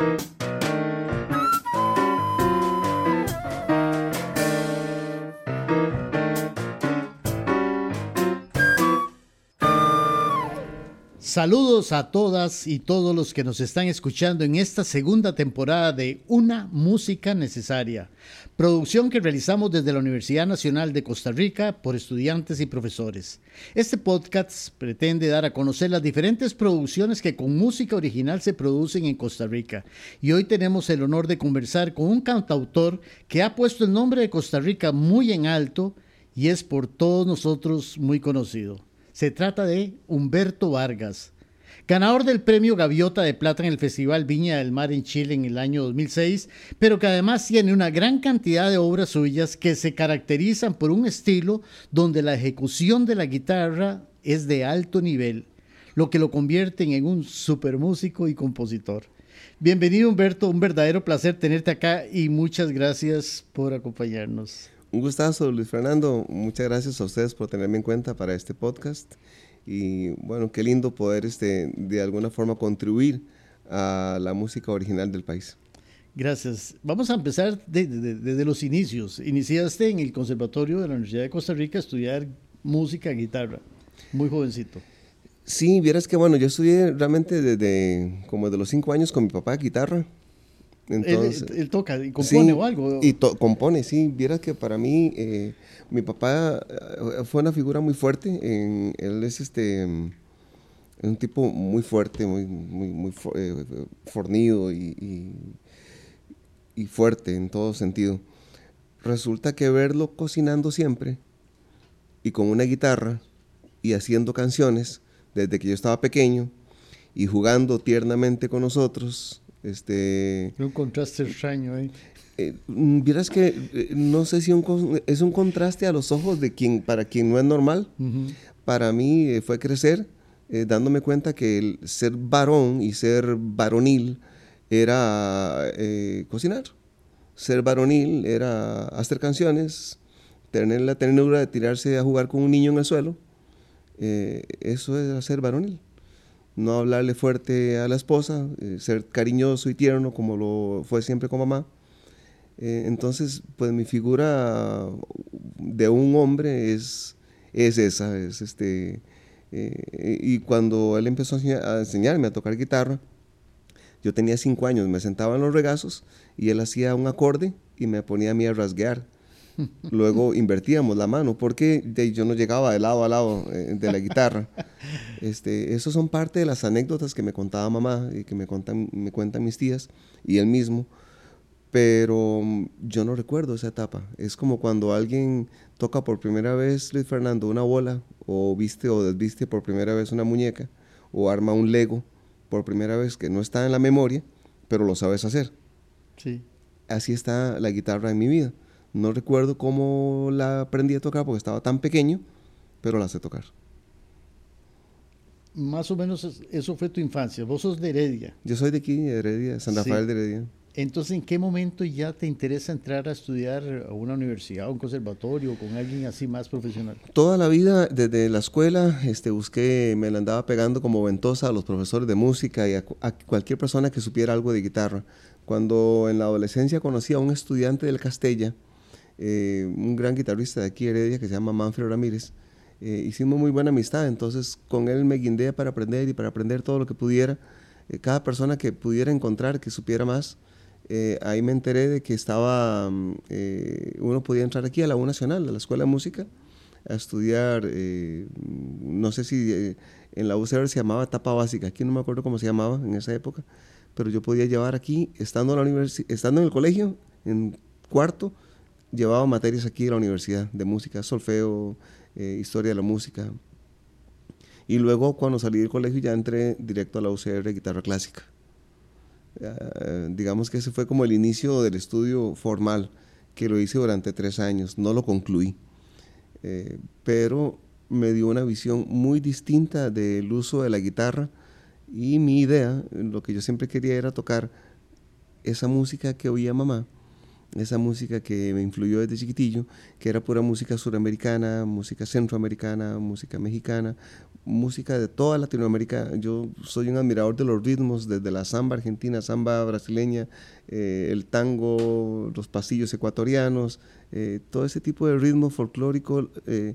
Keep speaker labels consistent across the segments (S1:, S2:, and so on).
S1: Thank you. Saludos a todas y todos los que nos están escuchando en esta segunda temporada de Una Música Necesaria, producción que realizamos desde la Universidad Nacional de Costa Rica por estudiantes y profesores. Este podcast pretende dar a conocer las diferentes producciones que con música original se producen en Costa Rica. Y hoy tenemos el honor de conversar con un cantautor que ha puesto el nombre de Costa Rica muy en alto y es por todos nosotros muy conocido. Se trata de Humberto Vargas, ganador del premio Gaviota de Plata en el Festival Viña del Mar en Chile en el año 2006, pero que además tiene una gran cantidad de obras suyas que se caracterizan por un estilo donde la ejecución de la guitarra es de alto nivel, lo que lo convierte en un super músico y compositor. Bienvenido Humberto, un verdadero placer tenerte acá y muchas gracias por acompañarnos.
S2: Un gustazo, Luis Fernando. Muchas gracias a ustedes por tenerme en cuenta para este podcast. Y bueno, qué lindo poder este, de alguna forma contribuir a la música original del país.
S1: Gracias. Vamos a empezar desde los inicios. Iniciaste en el Conservatorio de la Universidad de Costa Rica a estudiar música, guitarra, muy jovencito.
S2: Sí, vieras que bueno, yo estudié realmente desde como de los cinco años con mi papá guitarra
S1: él, toca y compone o algo.
S2: Y compone, sí. Vieras que para mí, eh, mi papá eh, fue una figura muy fuerte. él es este un tipo muy fuerte, muy, muy, muy eh, fornido y, y, fuerte en todo sentido. Resulta que verlo cocinando siempre y con una guitarra y haciendo canciones desde que yo estaba pequeño y jugando tiernamente con nosotros este,
S1: un contraste extraño ahí.
S2: Eh, mm, vieras que eh, no sé si es un contraste a los ojos de quien, para quien no es normal. Para mí eh, fue crecer dándome cuenta que el ser varón y ser varonil era cocinar. Ser varonil era hacer canciones, tener la ternura de tirarse a jugar con un niño en el suelo. eso era ser varonil no hablarle fuerte a la esposa, eh, ser cariñoso y tierno como lo fue siempre con mamá. Eh, entonces, pues mi figura de un hombre es, es esa, es este... Eh, y cuando él empezó a, enseñarme a tocar guitarra, yo tenía cinco años, me sentaba en los regazos y él hacía un acorde y me ponía a mí a rasguear. Luego invertíamos la mano porque yo no llegaba de lado a lado eh, de la guitarra. Este, esos son parte de las anécdotas que me contaba mamá y que me, cuentan, me cuentan mis tías y él mismo. Pero mm, yo no recuerdo esa etapa. Es como cuando alguien toca por primera vez, Luis Fernando, una bola, o viste o desviste por primera vez una muñeca, o arma un Lego por primera vez que no está en la memoria, pero lo sabes hacer.
S1: Sí.
S2: Así está la guitarra en mi vida. No recuerdo cómo la aprendí a tocar porque estaba tan pequeño, pero la sé tocar.
S1: Más o menos eso fue tu infancia. Vos sos de Heredia.
S2: Yo soy de aquí, de Heredia, San Rafael de Heredia.
S1: Entonces, ¿en qué momento ya te interesa entrar a estudiar a una universidad, a un conservatorio, con alguien así más profesional?
S2: Toda la vida, desde la escuela, este, busqué, me la andaba pegando como ventosa a los profesores de música y a, a cualquier persona que supiera algo de guitarra. Cuando en la adolescencia conocí a un estudiante del Castella, eh, un gran guitarrista de aquí, Heredia, que se llama Manfred Ramírez. Eh, hicimos muy buena amistad, entonces con él me guindé para aprender y para aprender todo lo que pudiera. Eh, cada persona que pudiera encontrar, que supiera más, ahí me enteré de que estaba, mm, uno podía entrar aquí a la U Nacional, a la Escuela de Música, a estudiar, no sé si en la UCR se llamaba etapa básica, aquí no me acuerdo cómo se llamaba en esa época, pero yo podía llevar aquí, estando en, la estando en el colegio, en cuarto, llevaba materias aquí en la universidad de música, solfeo, eh, historia de la música. Y luego cuando salí del colegio ya entré directo a la UCR guitarra clásica. Eh, digamos que ese fue como el inicio del estudio formal, que lo hice durante tres años, no lo concluí. Eh, pero me dio una visión muy distinta del uso de la guitarra y mi idea, lo que yo siempre quería era tocar esa música que oía mamá esa música que me influyó desde chiquitillo, que era pura música suramericana, música centroamericana, música mexicana, música de toda Latinoamérica. Yo soy un admirador de los ritmos, desde la samba argentina, samba brasileña, eh, el tango, los pasillos ecuatorianos, eh, todo ese tipo de ritmo folclórico eh,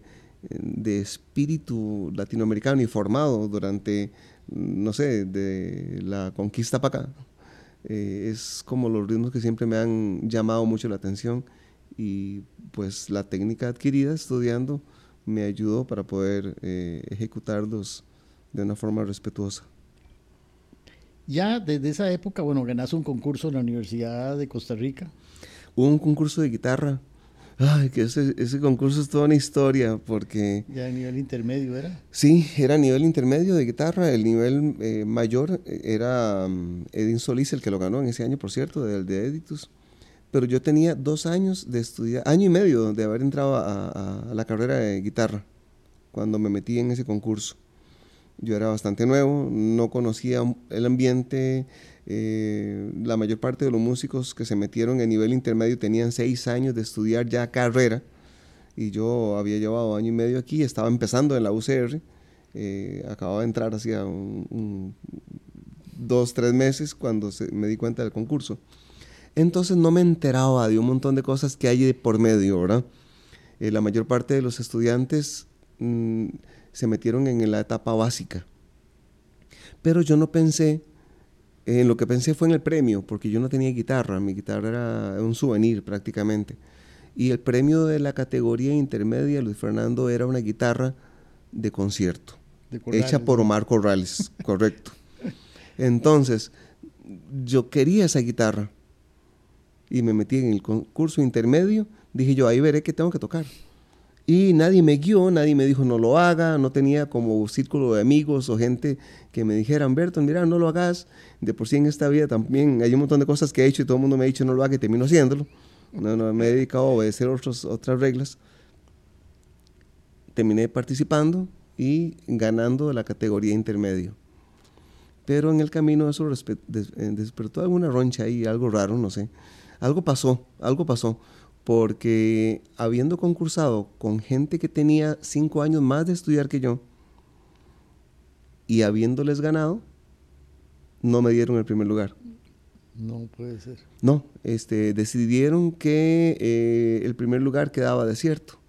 S2: de espíritu latinoamericano y formado durante, no sé, de la conquista para acá. Es como los ritmos que siempre me han llamado mucho la atención y pues la técnica adquirida estudiando me ayudó para poder eh, ejecutarlos de una forma respetuosa.
S1: Ya desde esa época, bueno, ganaste un concurso en la Universidad de Costa Rica.
S2: Hubo un concurso de guitarra. Ay, que ese, ese concurso es toda una historia porque...
S1: ¿Ya a nivel intermedio era?
S2: Sí, era a nivel intermedio de guitarra. El nivel eh, mayor eh, era um, Edin Solís, el que lo ganó en ese año, por cierto, del de Editus pero yo tenía dos años de estudiar, año y medio de haber entrado a, la carrera de guitarra cuando me metí en ese concurso. Yo era bastante nuevo, no conocía el ambiente, eh, la mayor parte de los músicos que se metieron a nivel intermedio tenían seis años de estudiar ya carrera y yo había llevado año y medio aquí, estaba empezando en la UCR, eh, acababa de entrar hacía dos, tres meses cuando me di cuenta del concurso. Entonces no me enteraba de un montón de cosas que hay por medio, ¿verdad? Eh, la mayor parte de los estudiantes mm, se metieron en la etapa básica. Pero yo no pensé, en lo que pensé fue en el premio, porque yo no tenía guitarra, mi guitarra era un souvenir prácticamente. Y el premio de la categoría intermedia, Luis Fernando, era una guitarra de concierto, hecha por Omar Corrales, correcto. Entonces, yo quería esa guitarra y me metí en el concurso intermedio, dije yo, ahí veré qué tengo que tocar. Y nadie me guió, nadie me dijo no lo haga, no tenía como círculo de amigos o gente que me dijeran, Berton, mira, no lo hagas. De por sí en esta vida también hay un montón de cosas que he hecho y todo el mundo me ha dicho no lo haga y termino haciéndolo. No, no, me he dedicado a obedecer otros, otras reglas. Terminé participando y ganando la categoría intermedio. Pero en el camino eso eh, despertó alguna roncha ahí, algo raro, no sé algo pasó, algo pasó, porque habiendo concursado con gente que tenía cinco años más de estudiar que yo y habiéndoles ganado, no me dieron el primer lugar.
S1: No puede ser.
S2: No, este, decidieron que eh, el primer lugar quedaba desierto.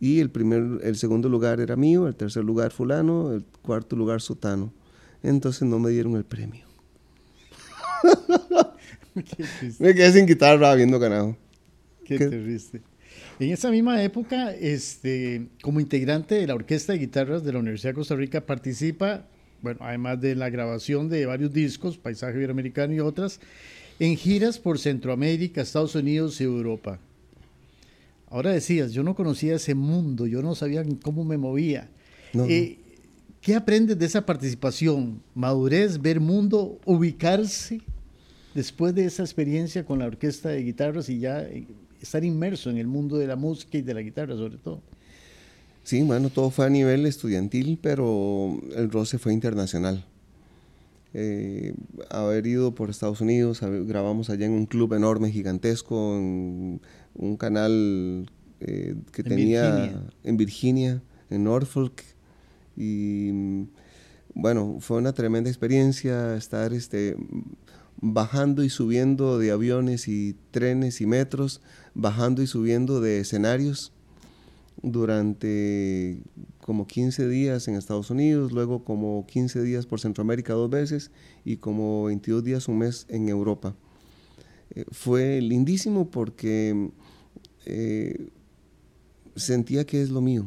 S2: Y el, primer, el segundo lugar era mío, el tercer lugar fulano, el cuarto lugar sotano. Entonces no me dieron el premio. Me quedé sin guitarra habiendo ganado.
S1: Qué, triste. En esa misma época, este, como integrante de la Orquesta de Guitarras de la Universidad de Costa Rica, participa, bueno, además de la grabación de varios discos, Paisaje Iberoamericano y otras, en giras por Centroamérica, Estados Unidos y Europa. Ahora decías, yo no conocía ese mundo, yo no sabía cómo me movía. Eh, ¿Qué aprendes de esa participación? Madurez, ver mundo, ubicarse después de esa experiencia con la orquesta de guitarras y ya eh, estar inmerso en el mundo de la música y de la guitarra sobre todo.
S2: Sí, bueno, todo fue a nivel estudiantil, pero el roce fue internacional. Eh, haber ido por Estados Unidos, grabamos allá en un club enorme, gigantesco, en un canal eh, que tenía en Virginia, en Norfolk, y bueno, fue una tremenda experiencia estar este, bajando y subiendo de aviones y trenes y metros, bajando y subiendo de escenarios durante como 15 días en Estados Unidos, luego como 15 días por Centroamérica dos veces y como 22 días un mes en Europa. Eh, fue lindísimo porque eh, sentía que es lo mío.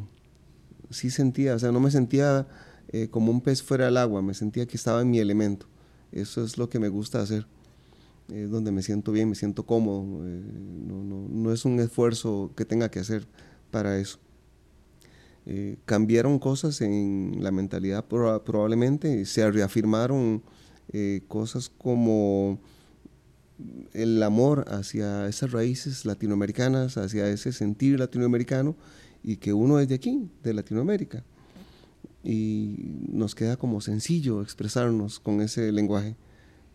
S2: Sí sentía, o sea, no me sentía eh, como un pez fuera del agua, me sentía que estaba en mi elemento. Eso es lo que me gusta hacer. Es donde me siento bien, me siento cómodo. Eh, no, es un esfuerzo que tenga que hacer para eso. Eh, cambiaron cosas en la mentalidad probablemente, se reafirmaron eh, cosas como el amor hacia esas raíces latinoamericanas, hacia ese sentir latinoamericano y que uno es de aquí, de Latinoamérica y nos queda como sencillo expresarnos con ese lenguaje.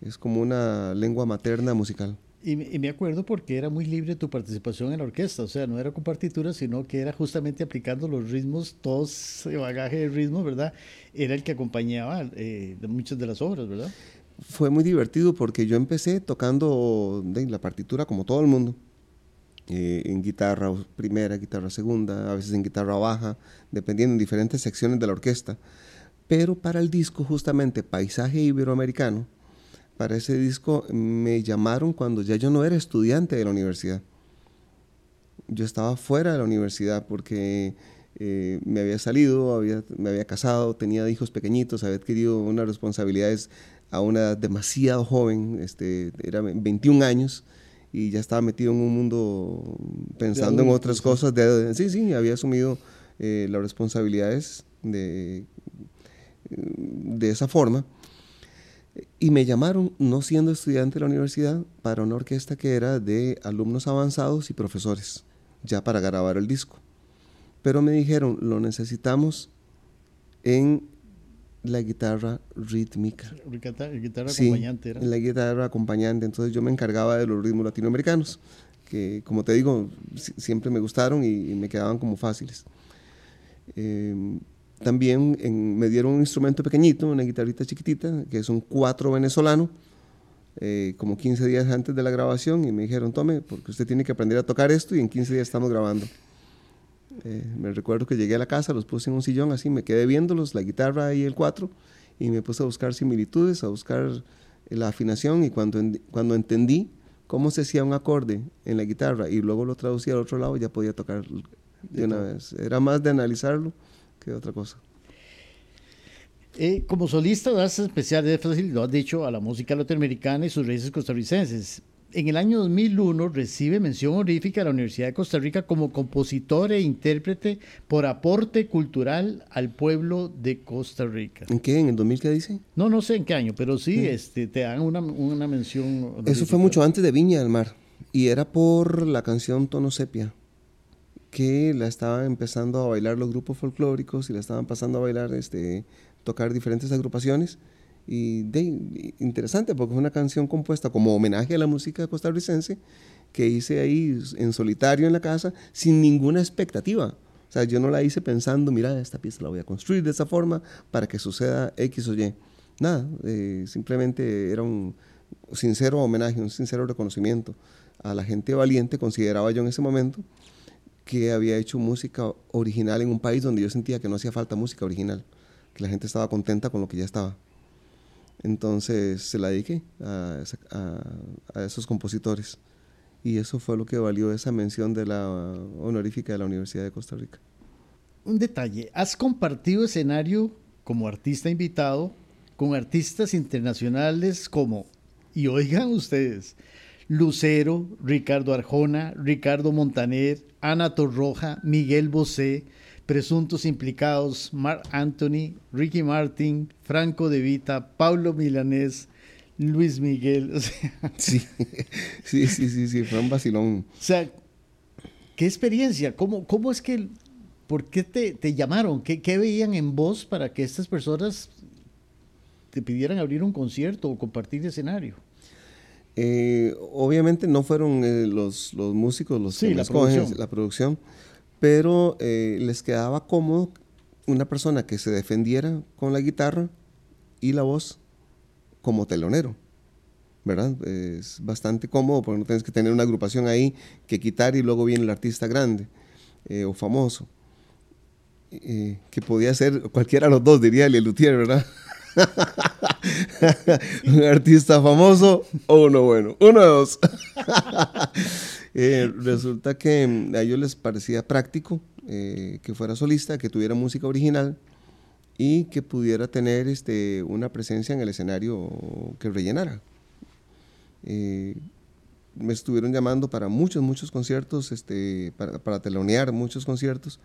S2: Es como una lengua materna musical.
S1: Y, me acuerdo porque era muy libre tu participación en la orquesta, o sea, no era con partituras, sino que era justamente aplicando los ritmos, todo ese bagaje de ritmos, ¿verdad? Era el que acompañaba eh, muchas de las obras, ¿verdad?
S2: Fue muy divertido porque yo empecé tocando la partitura como todo el mundo. Eh, en guitarra primera, guitarra segunda, a veces en guitarra baja, dependiendo en diferentes secciones de la orquesta. Pero para el disco, justamente Paisaje Iberoamericano, para ese disco me llamaron cuando ya yo no era estudiante de la universidad. Yo estaba fuera de la universidad porque eh, me había salido, me había casado, tenía hijos pequeñitos, había adquirido unas responsabilidades a una edad demasiado joven, este, era 21 años y ya estaba metido en un mundo pensando en otras cosas. De, sí, sí, había asumido eh, las responsabilidades de, de esa forma. Y me llamaron, no siendo estudiante de la universidad, para una orquesta que era de alumnos avanzados y profesores, ya para grabar el disco. Pero me dijeron, lo necesitamos en la guitarra rítmica.
S1: La guitarra acompañante era.
S2: En la guitarra acompañante. Entonces yo me encargaba de los ritmos latinoamericanos, que como te digo, siempre me gustaron y, me quedaban como fáciles. Em, también me dieron un instrumento pequeñito, una guitarrita chiquitita, que es un cuatro venezolano, eh, como 15 días antes de la grabación, y me dijeron, tome, porque usted tiene que aprender a tocar esto y en 15 días estamos grabando. Eh, me recuerdo que llegué a la casa, los puse en un sillón así, me quedé viéndolos, la guitarra y el cuatro, y me puse a buscar similitudes, a buscar la afinación, y cuando, cuando entendí cómo se hacía un acorde en la guitarra y luego lo traducía al otro lado, ya podía tocar de una vez. Era más de analizarlo que otra cosa.
S1: Eh, como solista das especial énfasis, lo has dicho, a la música latinoamericana y sus raíces costarricenses. En el año 2001 recibe mención honorífica de la Universidad de Costa Rica como compositor e intérprete por aporte cultural al pueblo de Costa Rica.
S2: ¿En qué? ¿En el 2000 qué dice?
S1: No, no sé en qué año, pero sí, Este, te dan una, una mención.
S2: Eso fue mucho antes de Viña del Mar y era por la canción Tono Sepia que la estaban empezando a bailar los grupos folclóricos y la estaban pasando a bailar, este, tocar diferentes agrupaciones. Y interesante porque es una canción compuesta como homenaje a la música costarricense que hice ahí en solitario en la casa sin ninguna expectativa. O sea, yo no la hice pensando, mira, esta pieza la voy a construir de esa forma para que suceda X o Y. Nada, eh, simplemente era un sincero homenaje, un sincero reconocimiento a la gente valiente, consideraba yo en ese momento, que había hecho música original en un país donde yo sentía que no hacía falta música original, que la gente estaba contenta con lo que ya estaba. Entonces se la dediqué a, esos compositores y eso fue lo que valió esa mención de la honorífica de la Universidad de Costa Rica.
S1: Un detalle, has compartido escenario como artista invitado con artistas internacionales como, y oigan ustedes, Lucero, Ricardo Arjona, Ricardo Montaner, Ana Torroja, Miguel Bosé, presuntos implicados Mark Anthony, Ricky Martin, Franco De Vita, Pablo Milanés, Luis Miguel.
S2: sí, sí, sí, sí, fue un vacilón.
S1: O sea, ¿qué experiencia? ¿Cómo, cómo es que, por qué te, te llamaron? ¿Qué, ¿Qué, veían en vos para que estas personas te pidieran abrir un concierto o compartir escenario?
S2: Eh, obviamente no fueron eh, los, los, músicos los
S1: que la, producción.
S2: la producción, pero eh, les quedaba cómodo una persona que se defendiera con la guitarra y la voz como telonero. ¿verdad? Es bastante cómodo porque no tienes que tener una agrupación ahí que quitar y luego viene el artista grande o famoso. que podía ser cualquiera de los dos, diría el Luthier, ¿verdad? un artista famoso o uno bueno. Uno de dos. Eh, resulta que a ellos les parecía práctico eh, que fuera solista, que tuviera música original y que pudiera tener este, una presencia en el escenario que rellenara. Eh, me estuvieron llamando para muchos, muchos conciertos, este, para, para telonear muchos conciertos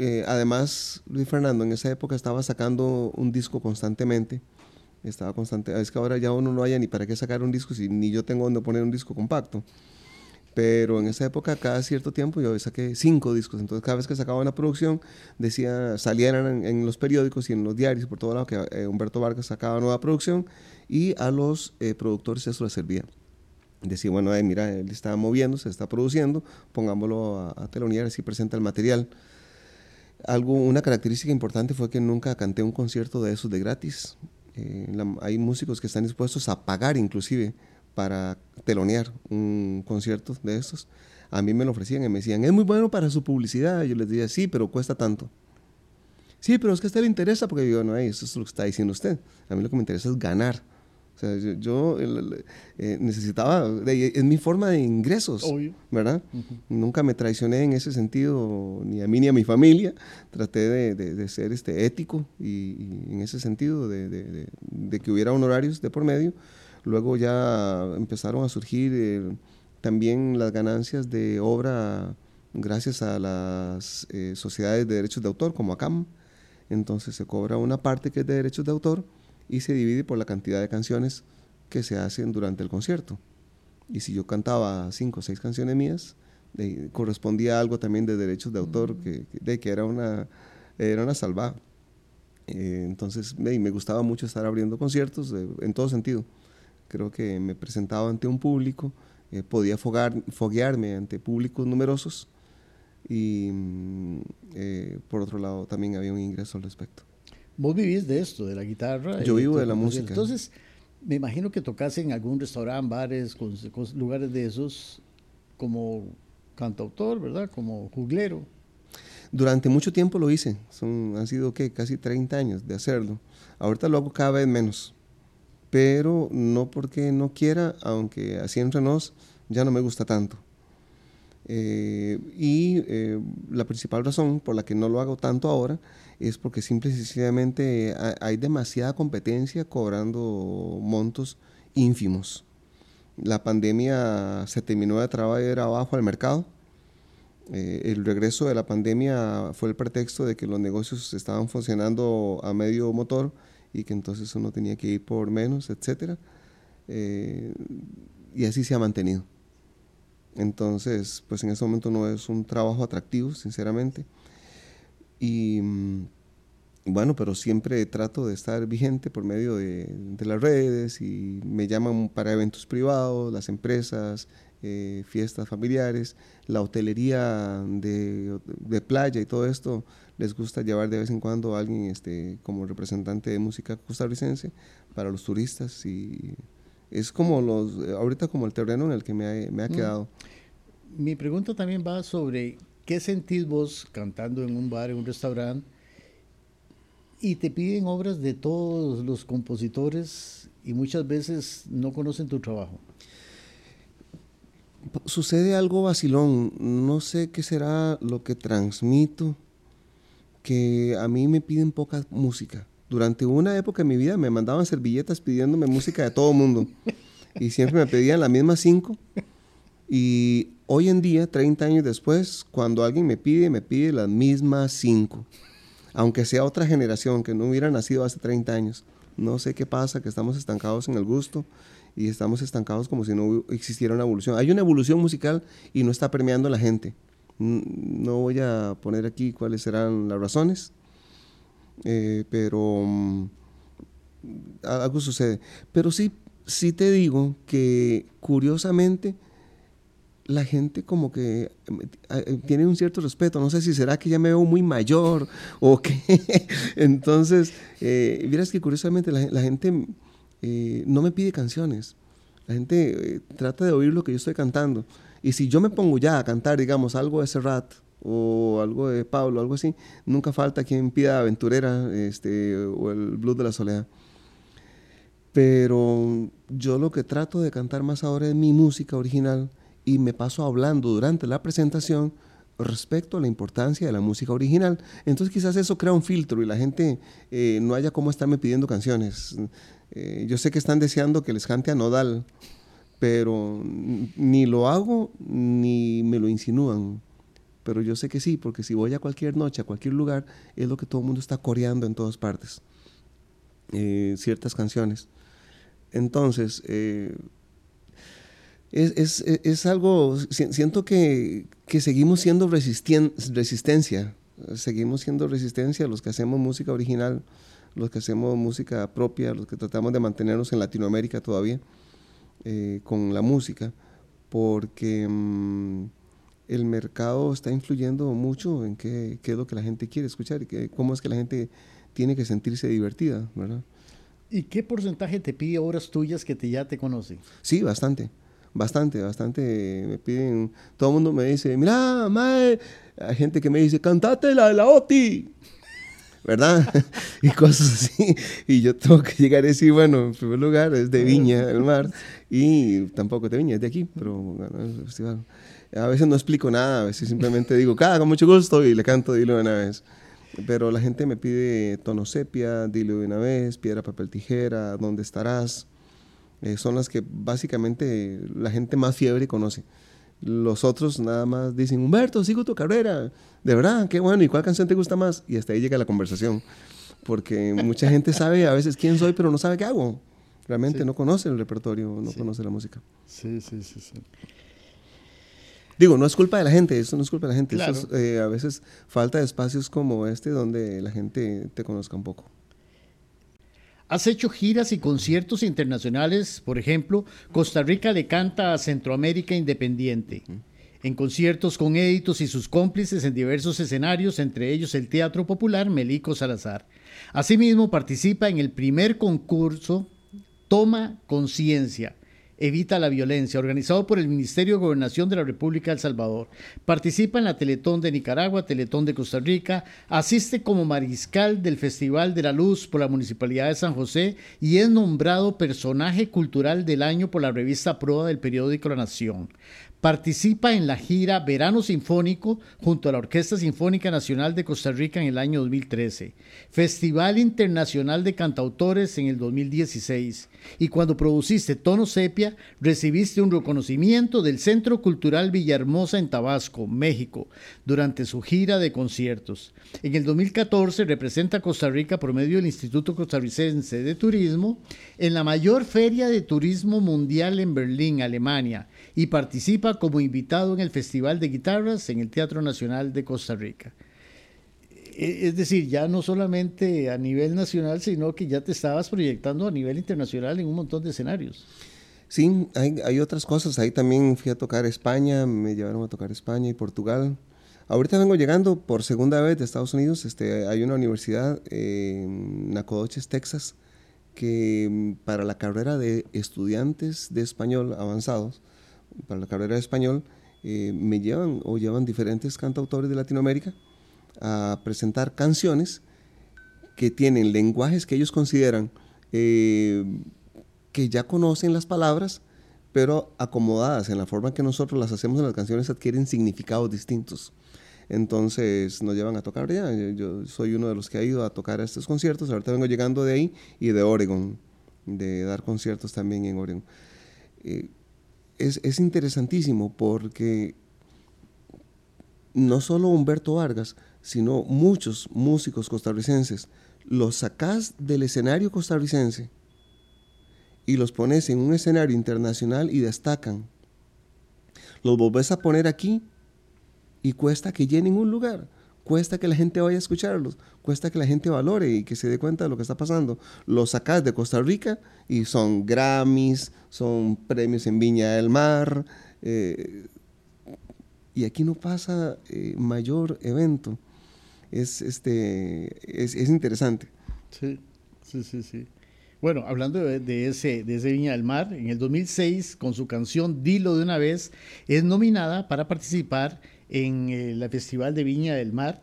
S2: eh, además, Luis Fernando en esa época estaba sacando un disco constantemente. Estaba constante. Es que ahora ya uno no haya ni para qué sacar un disco, si ni yo tengo donde poner un disco compacto. Pero en esa época, cada cierto tiempo, yo saqué cinco discos. Entonces, cada vez que sacaba una producción, decía, salían en, los periódicos y en los diarios, por todo lado, que eh, Humberto Vargas sacaba nueva producción y a los eh, productores eso les servía. decir, bueno, mira, él está moviendo, se está produciendo, pongámoslo a, a telonear, así presenta el material. Algo, una característica importante fue que nunca canté un concierto de esos de gratis. Eh, hay músicos que están dispuestos a pagar inclusive para telonear un concierto de estos. A mí me lo ofrecían y me decían, es muy bueno para su publicidad. Yo les decía, sí, pero cuesta tanto. Sí, pero es que a usted le interesa porque yo, no, eso es lo que está diciendo usted. A mí lo que me interesa es ganar. O sea, yo, eh, necesitaba, es mi forma de ingresos, ¿verdad? Nunca me traicioné en ese sentido, ni a mí ni a mi familia. Traté de, de, ser este, ético y, en ese sentido, de, que hubiera honorarios de por medio. Luego ya empezaron a surgir eh, también las ganancias de obra gracias a las eh, sociedades de derechos de autor, como ACAM. Entonces se cobra una parte que es de derechos de autor y se divide por la cantidad de canciones que se hacen durante el concierto. Y si yo cantaba cinco o seis canciones mías, correspondía algo también de derechos de autor, mm. que, de que era una, era una salvada. Eh, entonces me gustaba mucho estar abriendo conciertos en todo sentido. Creo que me presentaba ante un público, eh, podía fogar, foguearme ante públicos numerosos y mm, eh, por otro lado también había un ingreso al respecto.
S1: Vos vivís de esto, de la guitarra.
S2: Yo vivo de la música.
S1: Entonces, me imagino que tocas en algún restaurante, bares, lugares de esos, como cantautor, ¿verdad? Como juglero.
S2: Durante mucho tiempo lo hice. Son, han sido, ¿qué? Casi 30 años de hacerlo. Ahorita lo hago cada vez menos. Pero no porque no quiera, aunque así entre nos ya no me gusta tanto. Eh, y eh, la principal razón por la que no lo hago tanto ahora es porque simple y sencillamente hay demasiada competencia cobrando montos ínfimos. La pandemia se terminó de traer abajo al mercado. Eh, el regreso de la pandemia fue el pretexto de que los negocios estaban funcionando a medio motor y que entonces uno tenía que ir por menos, etc. y así se ha mantenido. Entonces, pues en ese momento no es un trabajo atractivo, sinceramente. Y mm, bueno, pero siempre trato de estar vigente por medio de, las redes y me llaman para eventos privados, las empresas, eh, fiestas familiares, la hotelería de, playa y todo esto. Les gusta llevar de vez en cuando a alguien este, como representante de música costarricense para los turistas y es como los, ahorita como el terreno en el que me ha, me ha mm. quedado.
S1: Mi pregunta también va sobre qué sentís vos cantando en un bar, en un restaurante, y te piden obras de todos los compositores y muchas veces no conocen tu trabajo.
S2: Sucede algo vacilón, no sé qué será lo que transmito, que a mí me piden poca música durante una época de mi vida me mandaban servilletas pidiéndome música de todo mundo. Y siempre me pedían las mismas cinco. Y hoy en día, 30 años después, cuando alguien me pide, me pide las mismas cinco. Aunque sea otra generación que no hubiera nacido hace 30 años. No sé qué pasa, que estamos estancados en el gusto y estamos estancados como si no existiera una evolución. Hay una evolución musical y no está premiando a la gente. No voy a poner aquí cuáles serán las razones, eh, pero mm, algo sucede. Pero sí, sí te digo que curiosamente la gente como que eh, tiene un cierto respeto. No sé si será que ya me veo muy mayor o qué. Entonces, eh, vieras que curiosamente la, gente eh, no me pide canciones. La gente trata de oír lo que yo estoy cantando. Y si yo me pongo ya a cantar, digamos, algo de Serrat o algo de Pablo, algo así, nunca falta quien pida aventurera este, o el blues de la soledad. Pero yo lo que trato de cantar más ahora es mi música original y me paso hablando durante la presentación respecto a la importancia de la música original. Entonces quizás eso crea un filtro y la gente eh, no haya cómo estarme pidiendo canciones. Eh, yo sé que están deseando que les cante a Nodal, pero ni lo hago ni me lo insinúan pero yo sé que sí, porque si voy a cualquier noche, a cualquier lugar, es lo que todo el mundo está coreando en todas partes, eh, ciertas canciones. Entonces, es, es, es, algo, siento que, que seguimos siendo resistencia, seguimos siendo resistencia los que hacemos música original, los que hacemos música propia, los que tratamos de mantenernos en Latinoamérica todavía. eh, con la música, porque mm, el mercado está influyendo mucho en qué, qué, es lo que la gente quiere escuchar y cómo es que la gente tiene que sentirse divertida, ¿verdad?
S1: ¿Y qué porcentaje te pide horas tuyas que te, ya te conocen?
S2: Sí, bastante, bastante, bastante. Me piden, todo el mundo me dice, mira, mae, hay gente que me dice, cantate la de la OTI. ¿verdad? y cosas así. Y yo tengo que llegar y decir, bueno, en primer lugar es de Viña del Mar y tampoco es de Viña, es de aquí, pero bueno, es festival. A veces no explico nada, a veces simplemente digo, cada con mucho gusto y le canto dilo de una vez. Pero la gente me pide tono sepia, dilo de una vez, piedra, papel, tijera, ¿dónde estarás? Eh, son las que básicamente la gente más fiebre conoce. Los otros nada más dicen, Humberto, sigo tu carrera. De verdad, qué bueno. ¿Y cuál canción te gusta más? Y hasta ahí llega la conversación. Porque mucha gente sabe a veces quién soy, pero no sabe qué hago. Realmente no conoce el repertorio, no conoce la música.
S1: Sí, sí, sí, sí.
S2: Digo, no es culpa de la gente, eso no es culpa de la gente. Eh, a veces falta de espacios como este donde la gente te conozca un poco.
S1: Has hecho giras y conciertos internacionales, por ejemplo, Costa Rica le canta a Centroamérica Independiente. En conciertos con éditos y sus cómplices en diversos escenarios, entre ellos el Teatro Popular Melico Salazar. Asimismo, participa en el primer concurso Toma Conciencia, Evita la Violencia, organizado por el Ministerio de Gobernación de la República de El Salvador. Participa en la Teletón de Nicaragua, Teletón de Costa Rica, asiste como mariscal del Festival de la Luz por la Municipalidad de San José y es nombrado Personaje Cultural del Año por la revista Proa del periódico La Nación. Participa en la gira Verano Sinfónico junto a la Orquesta Sinfónica Nacional de Costa Rica en el año 2013, Festival Internacional de Cantautores en el 2016 y cuando produciste Tono Sepia recibiste un reconocimiento del Centro Cultural Villahermosa en Tabasco, México, durante su gira de conciertos. En el 2014 representa a Costa Rica por medio del Instituto Costarricense de Turismo en la mayor feria de turismo mundial en Berlín, Alemania y participa como invitado en el Festival de Guitarras en el Teatro Nacional de Costa Rica. E, es decir, ya no solamente a nivel nacional, sino que ya te estabas proyectando a nivel internacional en un montón de escenarios.
S2: Sí, hay, otras cosas. Ahí también fui a tocar España, me llevaron a tocar España y Portugal. Ahorita vengo llegando por segunda vez de Estados Unidos. Este, hay una universidad en Nacogdoches, Texas, que mm, para la carrera de estudiantes de español avanzados para la carrera de español, eh, me llevan o llevan diferentes cantautores de Latinoamérica a presentar canciones que tienen lenguajes que ellos consideran eh, que ya conocen las palabras, pero acomodadas en la forma que nosotros las hacemos en las canciones adquieren significados distintos. Entonces nos llevan a tocar ya. Yo soy uno de los que ha ido a tocar a estos conciertos. Ahorita vengo llegando de ahí y de Oregon, de dar conciertos también en Oregon. Eh, es, interesantísimo porque no solo Humberto Vargas, sino muchos músicos costarricenses, los sacás del escenario costarricense y los pones en un escenario internacional y destacan. Los volvés a poner aquí y cuesta que llenen un lugar cuesta que la gente vaya a escucharlos, cuesta que la gente valore y que se dé cuenta de lo que está pasando. Los sacas de Costa Rica y son Grammys, son premios en Viña del Mar. Eh, y aquí no pasa eh, mayor evento. Es, este, es, interesante.
S1: Sí, sí, sí, sí. Bueno, hablando de, ese, de ese Viña del Mar, en el 2006, con su canción Dilo de una vez, es nominada para participar en el eh, Festival de Viña del Mar,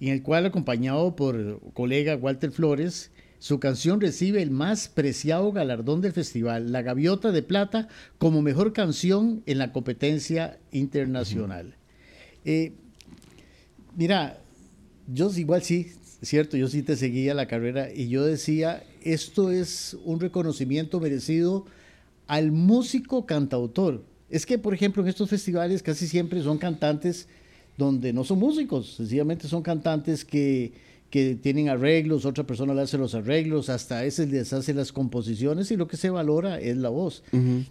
S1: en el cual, acompañado por colega Walter Flores, su canción recibe el más preciado galardón del festival, la Gaviota de Plata, como mejor canción en la competencia internacional. Eh, mira, yo igual sí, cierto, yo sí te seguía la carrera y yo decía, esto es un reconocimiento merecido al músico cantautor, es que, por ejemplo, en estos festivales casi siempre son cantantes donde no son músicos, sencillamente son cantantes que, que tienen arreglos, otra persona le hace los arreglos, hasta ese les hace las composiciones y lo que se valora es la voz.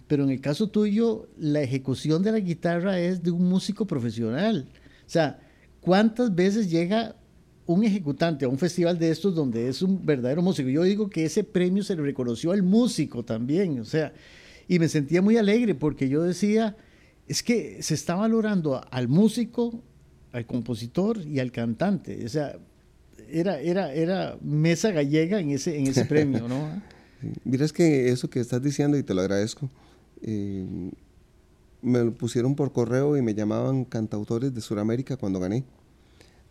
S1: Pero en el caso tuyo, la ejecución de la guitarra es de un músico profesional. O sea, ¿cuántas veces llega un ejecutante a un festival de estos donde es un verdadero músico? Yo digo que ese premio se le reconoció al músico también, o sea, y me sentía muy alegre porque yo decía, es que se está valorando al músico, al compositor y al cantante. O sea, era, era, era mesa gallega en ese, en ese premio, ¿no?
S2: Mira, es que eso que estás diciendo, y te lo agradezco, eh, me lo pusieron por correo y me llamaban cantautores de Sudamérica cuando gané,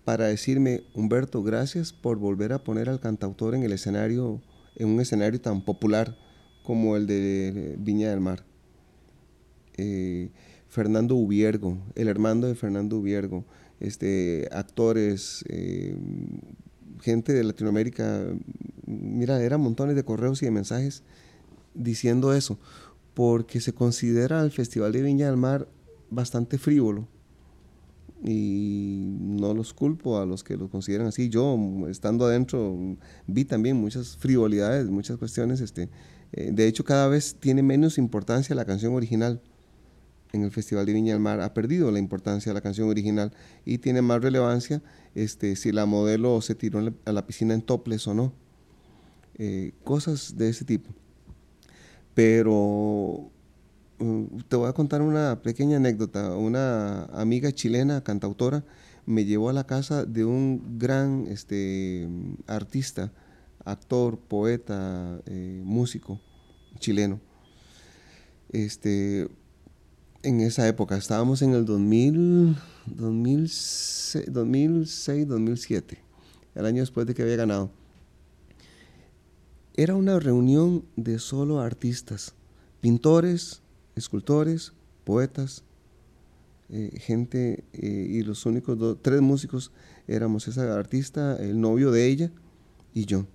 S2: para decirme, Humberto, gracias por volver a poner al cantautor en el escenario, en un escenario tan popular como el de Viña del Mar. Eh, Fernando Ubiergo, el hermano de Fernando Ubiergo, este, actores, eh, gente de Latinoamérica, mira, eran montones de correos y de mensajes diciendo eso, porque se considera el Festival de Viña del Mar bastante frívolo. Y no los culpo a los que lo consideran así. Yo, estando adentro, vi también muchas frivolidades, muchas cuestiones. Este, eh, de hecho, cada vez tiene menos importancia la canción original en el Festival de Viña del Mar ha perdido la importancia de la canción original y tiene más relevancia este, si la modelo se tiró a la piscina en toples o no. Eh, cosas de ese tipo. Pero te voy a contar una pequeña anécdota. Una amiga chilena, cantautora, me llevó a la casa de un gran este, artista, actor, poeta, eh, músico chileno. Este, en esa época, estábamos en el 2000, 2006, 2007, el año después de que había ganado. Era una reunión de solo artistas, pintores, escultores, poetas, eh, gente, eh, y los únicos tres músicos éramos esa artista, el novio de ella y yo.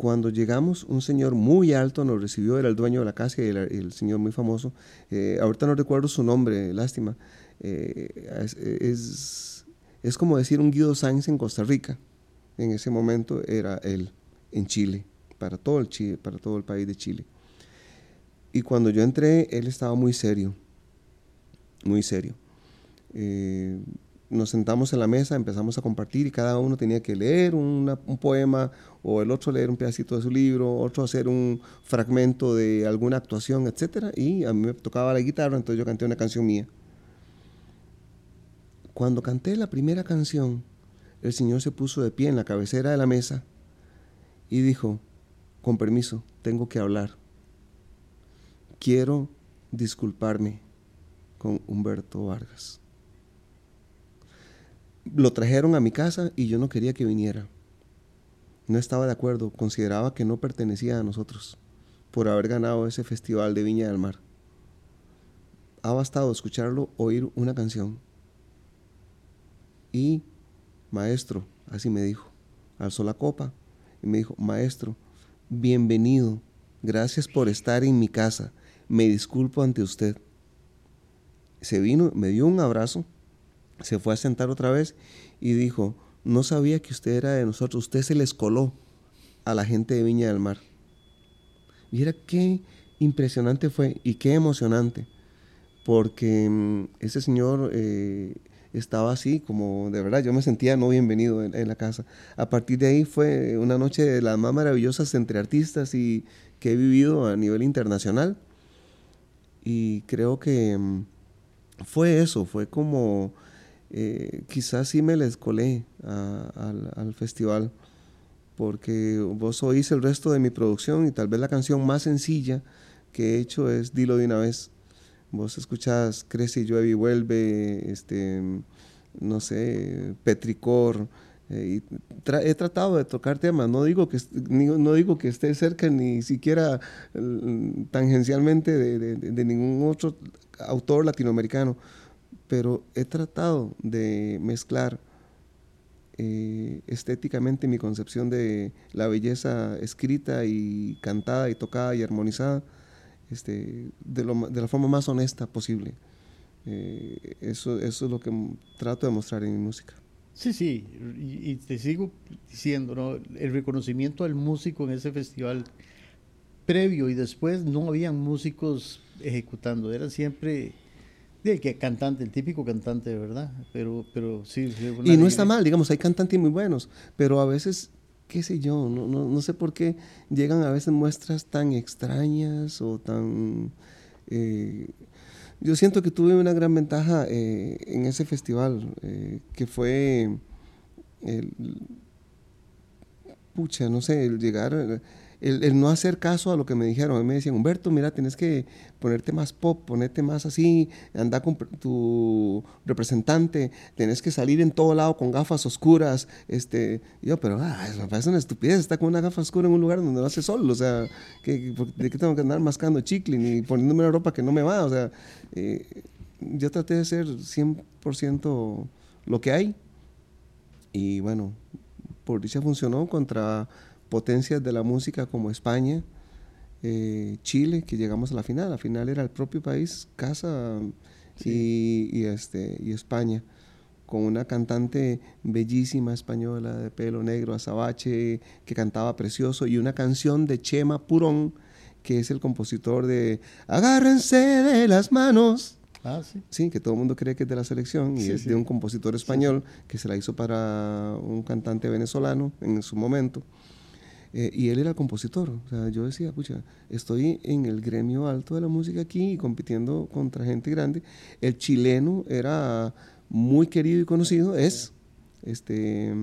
S2: Cuando llegamos, un señor muy alto nos recibió, era el dueño de la casa y el, señor muy famoso. Eh, ahorita no recuerdo su nombre, lástima. Eh, es, es, como decir un Guido Sáenz en Costa Rica. En ese momento era él, en Chile, para todo el, Chile, para todo el país de Chile. Y cuando yo entré, él estaba muy serio, muy serio. Eh, nos sentamos en la mesa, empezamos a compartir y cada uno tenía que leer un poema o el otro leer un pedacito de su libro, otro hacer un fragmento de alguna actuación, etc. Y a mí me tocaba la guitarra, entonces yo canté una canción mía. Cuando canté la primera canción, el Señor se puso de pie en la cabecera de la mesa y dijo, con permiso, tengo que hablar. Quiero disculparme con Humberto Vargas lo trajeron a mi casa y yo no quería que viniera. No estaba de acuerdo, consideraba que no pertenecía a nosotros por haber ganado ese festival de Viña del Mar. Ha bastado escucharlo oír una canción. Y, maestro, así me dijo, alzó la copa y me dijo, maestro, bienvenido, gracias por estar en mi casa, me disculpo ante usted. Se vino, me dio un abrazo se fue a sentar otra vez y dijo, no sabía que usted era de nosotros, usted se les coló a la gente de Viña del Mar. Mira qué impresionante fue y qué emocionante, porque mm, ese señor eh, estaba así, como de verdad, yo me sentía no bienvenido en, la casa. A partir de ahí fue una noche de las más maravillosas entre artistas y que he vivido a nivel internacional. Y creo que mm, fue eso, fue como eh, quizás sí me les colé al, festival, porque vos oís el resto de mi producción y tal vez la canción más sencilla que he hecho es Dilo de una vez. Vos escuchás Crece y llueve y vuelve, este, no sé, Petricor. Eh, he tratado de tocar temas, no digo que, no digo que esté cerca ni siquiera mm, tangencialmente de ningún otro autor latinoamericano, pero he tratado de mezclar eh, estéticamente mi concepción de la belleza escrita y cantada y tocada y armonizada este, de, la forma más honesta posible. Eh, eso, eso es lo que trato de mostrar en mi música.
S1: Sí, sí, y, te sigo diciendo, ¿no? el reconocimiento al músico en ese festival previo y después no habían músicos ejecutando, eran siempre el que cantante, el típico cantante, de verdad. Pero, pero sí.
S2: y no está mal, digamos, hay cantantes muy buenos, pero a veces qué sé yo, no, no, no, sé por qué llegan a veces muestras tan extrañas o tan... Eh, yo siento que tuve una gran ventaja eh, en ese festival, eh, que fue el, pucha, no sé, el llegar el, no hacer caso a lo que me dijeron. A mí me decían, Humberto, mira, tienes que ponerte más pop, ponerte más así, anda con tu representante, tienes que salir en todo lado con gafas oscuras. Este, yo, pero ah, me parece una estupidez, está con una gafa oscura en un lugar donde no hace sol, o sea, ¿de qué tengo que andar mascando chicle ni poniéndome una ropa que no me va? O sea, eh, yo traté de ser 100% lo que hay y bueno, por dicha funcionó contra potencias de la música como España, eh, Chile, que llegamos a la final. La final era el propio país, casa y, este, y España, con una cantante bellísima española de pelo negro, azabache, que cantaba precioso, y una canción de Chema Purón, que es el compositor de Agárrense de las manos.
S1: Ah, sí.
S2: sí. que todo el mundo cree que es de la selección y es de un compositor español que se la hizo para un cantante venezolano en su momento. Eh, y él era compositor. O sea, yo decía, pucha, estoy en el gremio alto de la música aquí y compitiendo contra gente grande. El chileno era muy querido y conocido, es, este,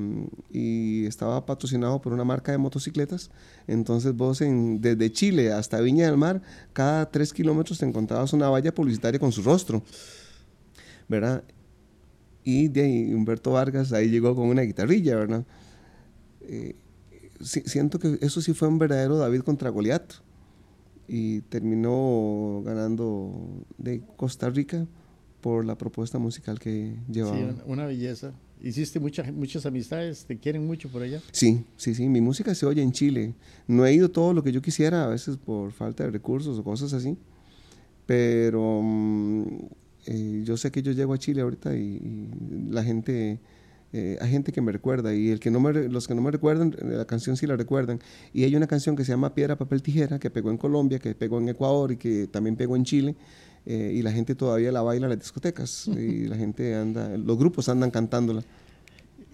S2: y estaba patrocinado por una marca de motocicletas. Entonces vos en, desde Chile hasta Viña del Mar, cada tres kilómetros te encontrabas una valla publicitaria con su rostro, ¿verdad? Y de ahí Humberto Vargas ahí llegó con una guitarrilla, ¿verdad? Eh, siento que eso sí fue un verdadero David contra Goliat y terminó ganando de Costa Rica por la propuesta musical que llevaba.
S1: Sí, una belleza. Hiciste muchas muchas amistades, te quieren mucho por allá.
S2: Sí, sí, sí. Mi música se oye en Chile. No he ido todo lo que yo quisiera, a veces por falta de recursos o cosas así. Pero mm, eh, yo sé que yo llego a Chile ahorita y la gente eh, hay gente que me recuerda y el que no me, los que no me recuerdan, eh, la canción sí la recuerdan. Y hay una canción que se llama Piedra, Papel, Tijera, que pegó en Colombia, que pegó en Ecuador y que también pegó en Chile. Eh, y la gente todavía la baila en las discotecas y la gente anda, los grupos andan cantándola.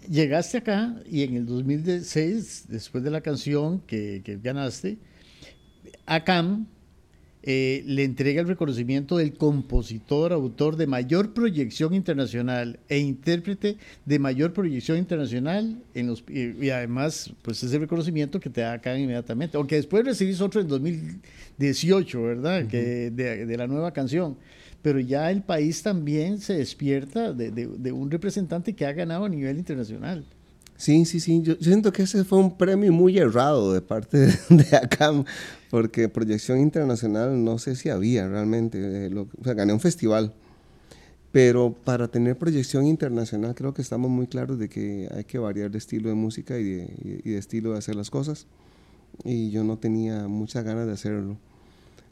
S1: Llegaste acá y en el 2006, después de la canción que, que ganaste, ACAM eh, le entrega el reconocimiento del compositor, autor de mayor proyección internacional e intérprete de mayor proyección internacional en los, y, además pues ese reconocimiento que te da acá inmediatamente, aunque después recibís otro en 2018, ¿verdad? que de, la nueva canción, pero ya el país también se despierta de, de un representante que ha ganado a nivel internacional.
S2: Sí, sí, sí. Yo, siento que ese fue un premio muy errado de parte de, ACAM, porque proyección internacional no sé si había realmente. Eh, o sea, gané un festival. Pero para tener proyección internacional creo que estamos muy claros de que hay que variar de estilo de música y de, y de estilo de hacer las cosas. Y yo no tenía muchas ganas de hacerlo.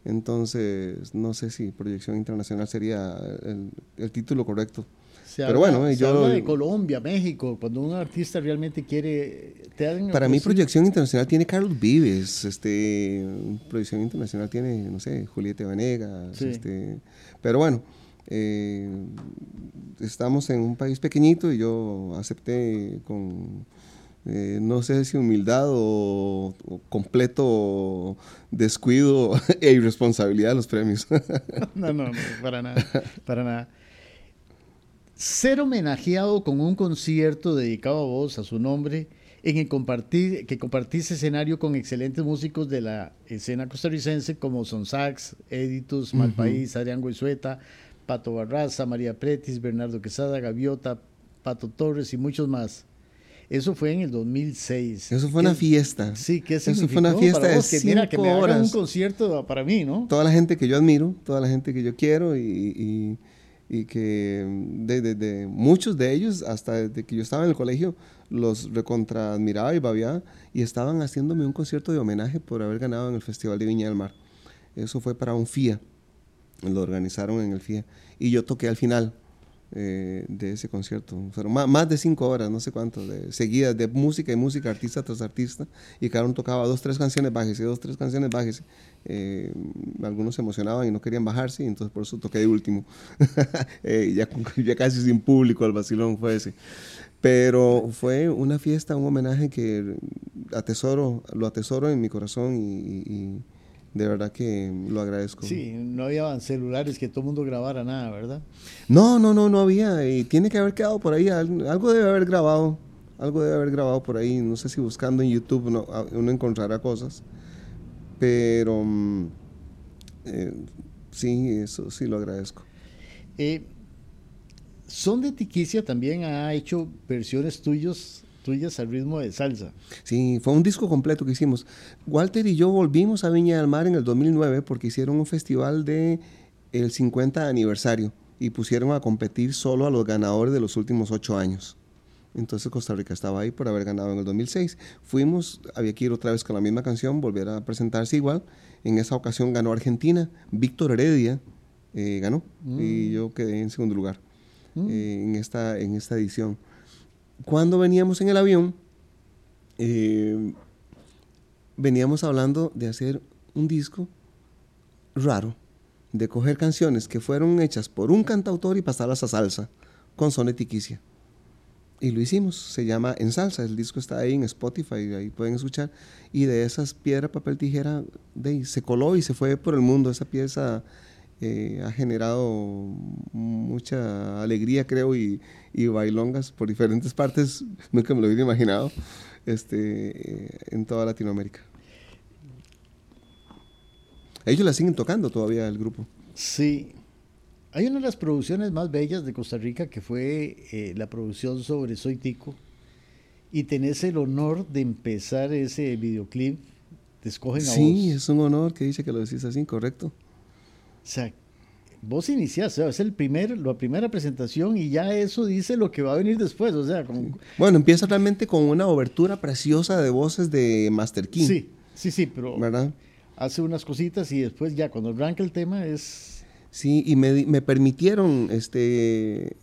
S2: Entonces, no sé si proyección internacional sería el título correcto.
S1: Pero bueno, yo habla de Colombia, México, cuando un artista realmente quiere...
S2: para mí proyección internacional tiene Carlos Vives, este, proyección internacional tiene, no sé, Julieta Venegas, este, pero bueno, eh, estamos en un país pequeñito y yo acepté con, eh, no sé si humildad o, completo descuido e irresponsabilidad los premios.
S1: no, no, no, para nada, para nada ser homenajeado con un concierto dedicado a vos, a su nombre, en el compartir, que compartís escenario con excelentes músicos de la escena costarricense como Son Sax, Editus, Malpaís, Adrián Goizueta, Pato Barraza, María Pretis, Bernardo Quesada, Gaviota, Pato Torres y muchos más. Eso fue en el 2006.
S2: Eso fue una fiesta.
S1: Sí, que
S2: Eso fue una fiesta de que, mira, que me horas.
S1: un concierto para mí, ¿no?
S2: Toda la gente que yo admiro, toda la gente que yo quiero y y que desde de, muchos de ellos, hasta desde que yo estaba en el colegio, los recontra admiraba y babía y estaban haciéndome un concierto de homenaje por haber ganado en el Festival de Viña del Mar. Eso fue para un FIA, lo organizaron en el FIA y yo toqué al final eh, de ese concierto. Fueron más, más, de cinco horas, no sé cuánto, de, seguidas de música y música, artista tras artista, y cada uno tocaba dos, tres canciones, bájese, dos, tres canciones, bájese. Eh, algunos se emocionaban y no querían bajarse, y entonces por eso toqué de último. eh, ya, ya, casi sin público, el vacilón fue ese. Pero fue una fiesta, un homenaje que atesoro, lo atesoro en mi corazón y, y de verdad que lo agradezco.
S1: Sí, no había celulares que todo el mundo grabara nada, ¿verdad?
S2: No, no, no, no había. Y tiene que haber quedado por ahí. Algo debe haber grabado. Algo debe haber grabado por ahí. No sé si buscando en YouTube no, uno encontrará cosas. Pero mm, eh, sí, eso sí lo agradezco.
S1: Eh, Son de Tiquicia también ha hecho versiones tuyos tuyas al ritmo de salsa.
S2: Sí, fue un disco completo que hicimos. Walter y yo volvimos a Viña del Mar en el 2009 porque hicieron un festival de el 50 aniversario y pusieron a competir solo a los ganadores de los últimos ocho años. Entonces Costa Rica estaba ahí por haber ganado en el 2006. Fuimos, había que ir otra vez con la misma canción, volver a presentarse igual. En esa ocasión ganó Argentina, Víctor Heredia eh, ganó mm. y yo quedé en segundo lugar mm. eh, en, esta, en esta edición cuando veníamos en el avión, eh, veníamos hablando de hacer un disco raro, de coger canciones que fueron hechas por un cantautor y pasarlas a salsa, con sonetiquicia. Y lo hicimos, se llama En Salsa, el disco está ahí en Spotify, ahí pueden escuchar. Y de esas piedra, papel, tijera, de, se coló y se fue por el mundo. Esa pieza eh, ha generado mucha alegría, creo, y, y, bailongas por diferentes partes, nunca me lo hubiera imaginado, este, eh, en toda Latinoamérica. Ellos la siguen tocando todavía el grupo.
S1: Sí. Hay una de las producciones más bellas de Costa Rica que fue eh, la producción sobre Soy Tico. Y tenés el honor de empezar ese videoclip. Te escogen a
S2: sí, vos. Sí, es un honor que dice que lo decís así, correcto.
S1: O sea, vos iniciás, es el primer, la primera presentación y ya eso dice lo que va a venir después, o sea,
S2: Bueno, empieza realmente con una obertura preciosa de voces de Master King.
S1: Sí, sí, sí, pero ¿verdad? hace unas cositas y después ya cuando arranca el tema es...
S2: Sí, y me, me permitieron, este,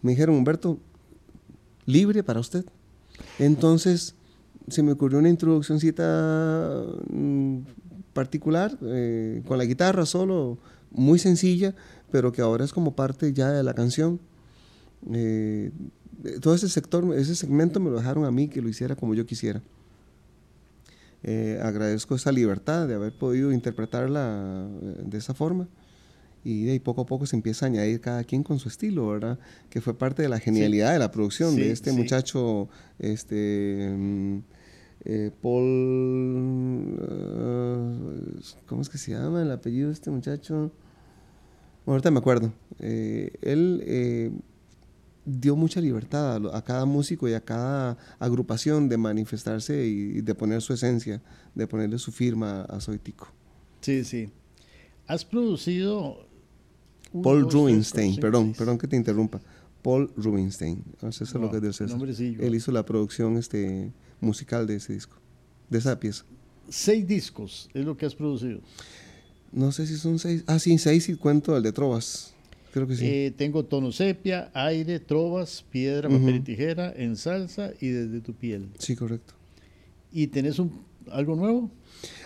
S2: me dijeron, Humberto, libre para usted. Entonces, se me ocurrió una introduccióncita mm, particular, eh, con la guitarra solo, muy sencilla, pero que ahora es como parte ya de la canción. Eh, todo ese sector, ese segmento me lo dejaron a mí que lo hiciera como yo quisiera. Eh, agradezco esa libertad de haber podido interpretarla eh, de esa forma y de ahí poco a poco se empieza a añadir cada quien con su estilo, ¿verdad? Que fue parte de la genialidad de la producción de este muchacho, este mm, Paul, ¿cómo es que se llama el apellido de este muchacho? Ahorita me acuerdo. Eh, él eh, dio mucha libertad a, cada músico y a cada agrupación de manifestarse y, de poner su esencia, de ponerle su firma a Soy Tico.
S1: Sí, sí. Has producido...
S2: Paul Rubinstein, perdón, perdón que te interrumpa. Paul Rubinstein, eso es lo que es del Él hizo la producción este, musical de ese disco, de esa pieza.
S1: Seis discos es lo que has producido.
S2: No sé si son seis. Ah, sí, seis y cuento el de trovas. Creo que sí.
S1: Eh, tengo tono sepia, aire, trovas, piedra, papel y tijera, en salsa y desde tu piel.
S2: Sí, correcto.
S1: ¿Y tenés un, algo nuevo?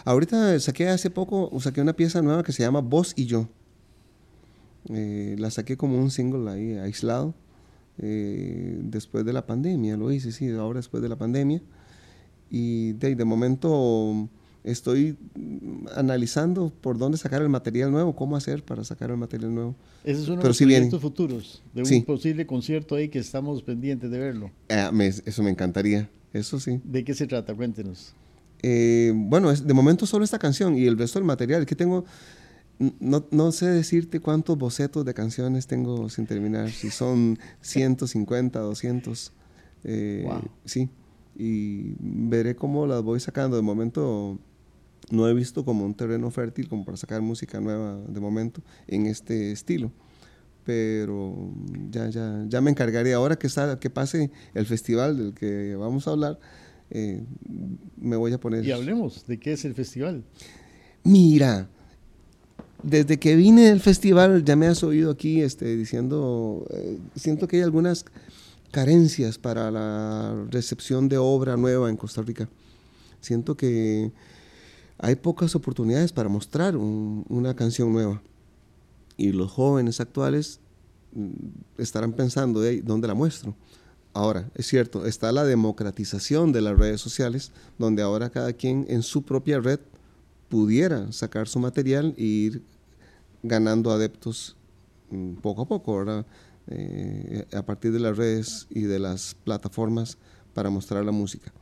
S2: Ahorita saqué hace poco, saqué una pieza nueva que se llama Vos y yo. Eh, la saqué como un single ahí aislado. Eh, después de la pandemia, lo hice, sí, ahora después de la pandemia. Y de, de momento estoy analizando por dónde sacar el material nuevo, cómo hacer para sacar el material nuevo.
S1: Ese es uno de los proyectos futuros, de un posible concierto ahí que estamos pendientes de verlo.
S2: Ah, eso me encantaría, eso sí.
S1: ¿De qué se trata? Cuéntenos.
S2: Eh, bueno, es, de momento solo esta canción y el resto del material que tengo, no, no, sé decirte cuántos bocetos de canciones tengo sin terminar, si son 150, 200. Eh, Sí, y veré cómo las voy sacando. De momento no he visto como un terreno fértil como para sacar música nueva de momento en este estilo. Pero ya, ya, ya me encargaré. Ahora que, está, que pase el festival del que vamos a hablar, eh, me voy a poner...
S1: Y hablemos de qué es el festival.
S2: Mira, desde que vine del festival, ya me has oído aquí este, diciendo, eh, siento que hay algunas carencias para la recepción de obra nueva en Costa Rica. Siento que hay pocas oportunidades para mostrar una canción nueva. Y los jóvenes actuales mm, estarán pensando, de ¿dónde la muestro? Ahora, es cierto, está la democratización de las redes sociales, donde ahora cada quien en su propia red pudiera sacar su material e ir ganando adeptos mm, poco a poco, ¿verdad? Eh, a partir de las redes y de las plataformas para mostrar la música.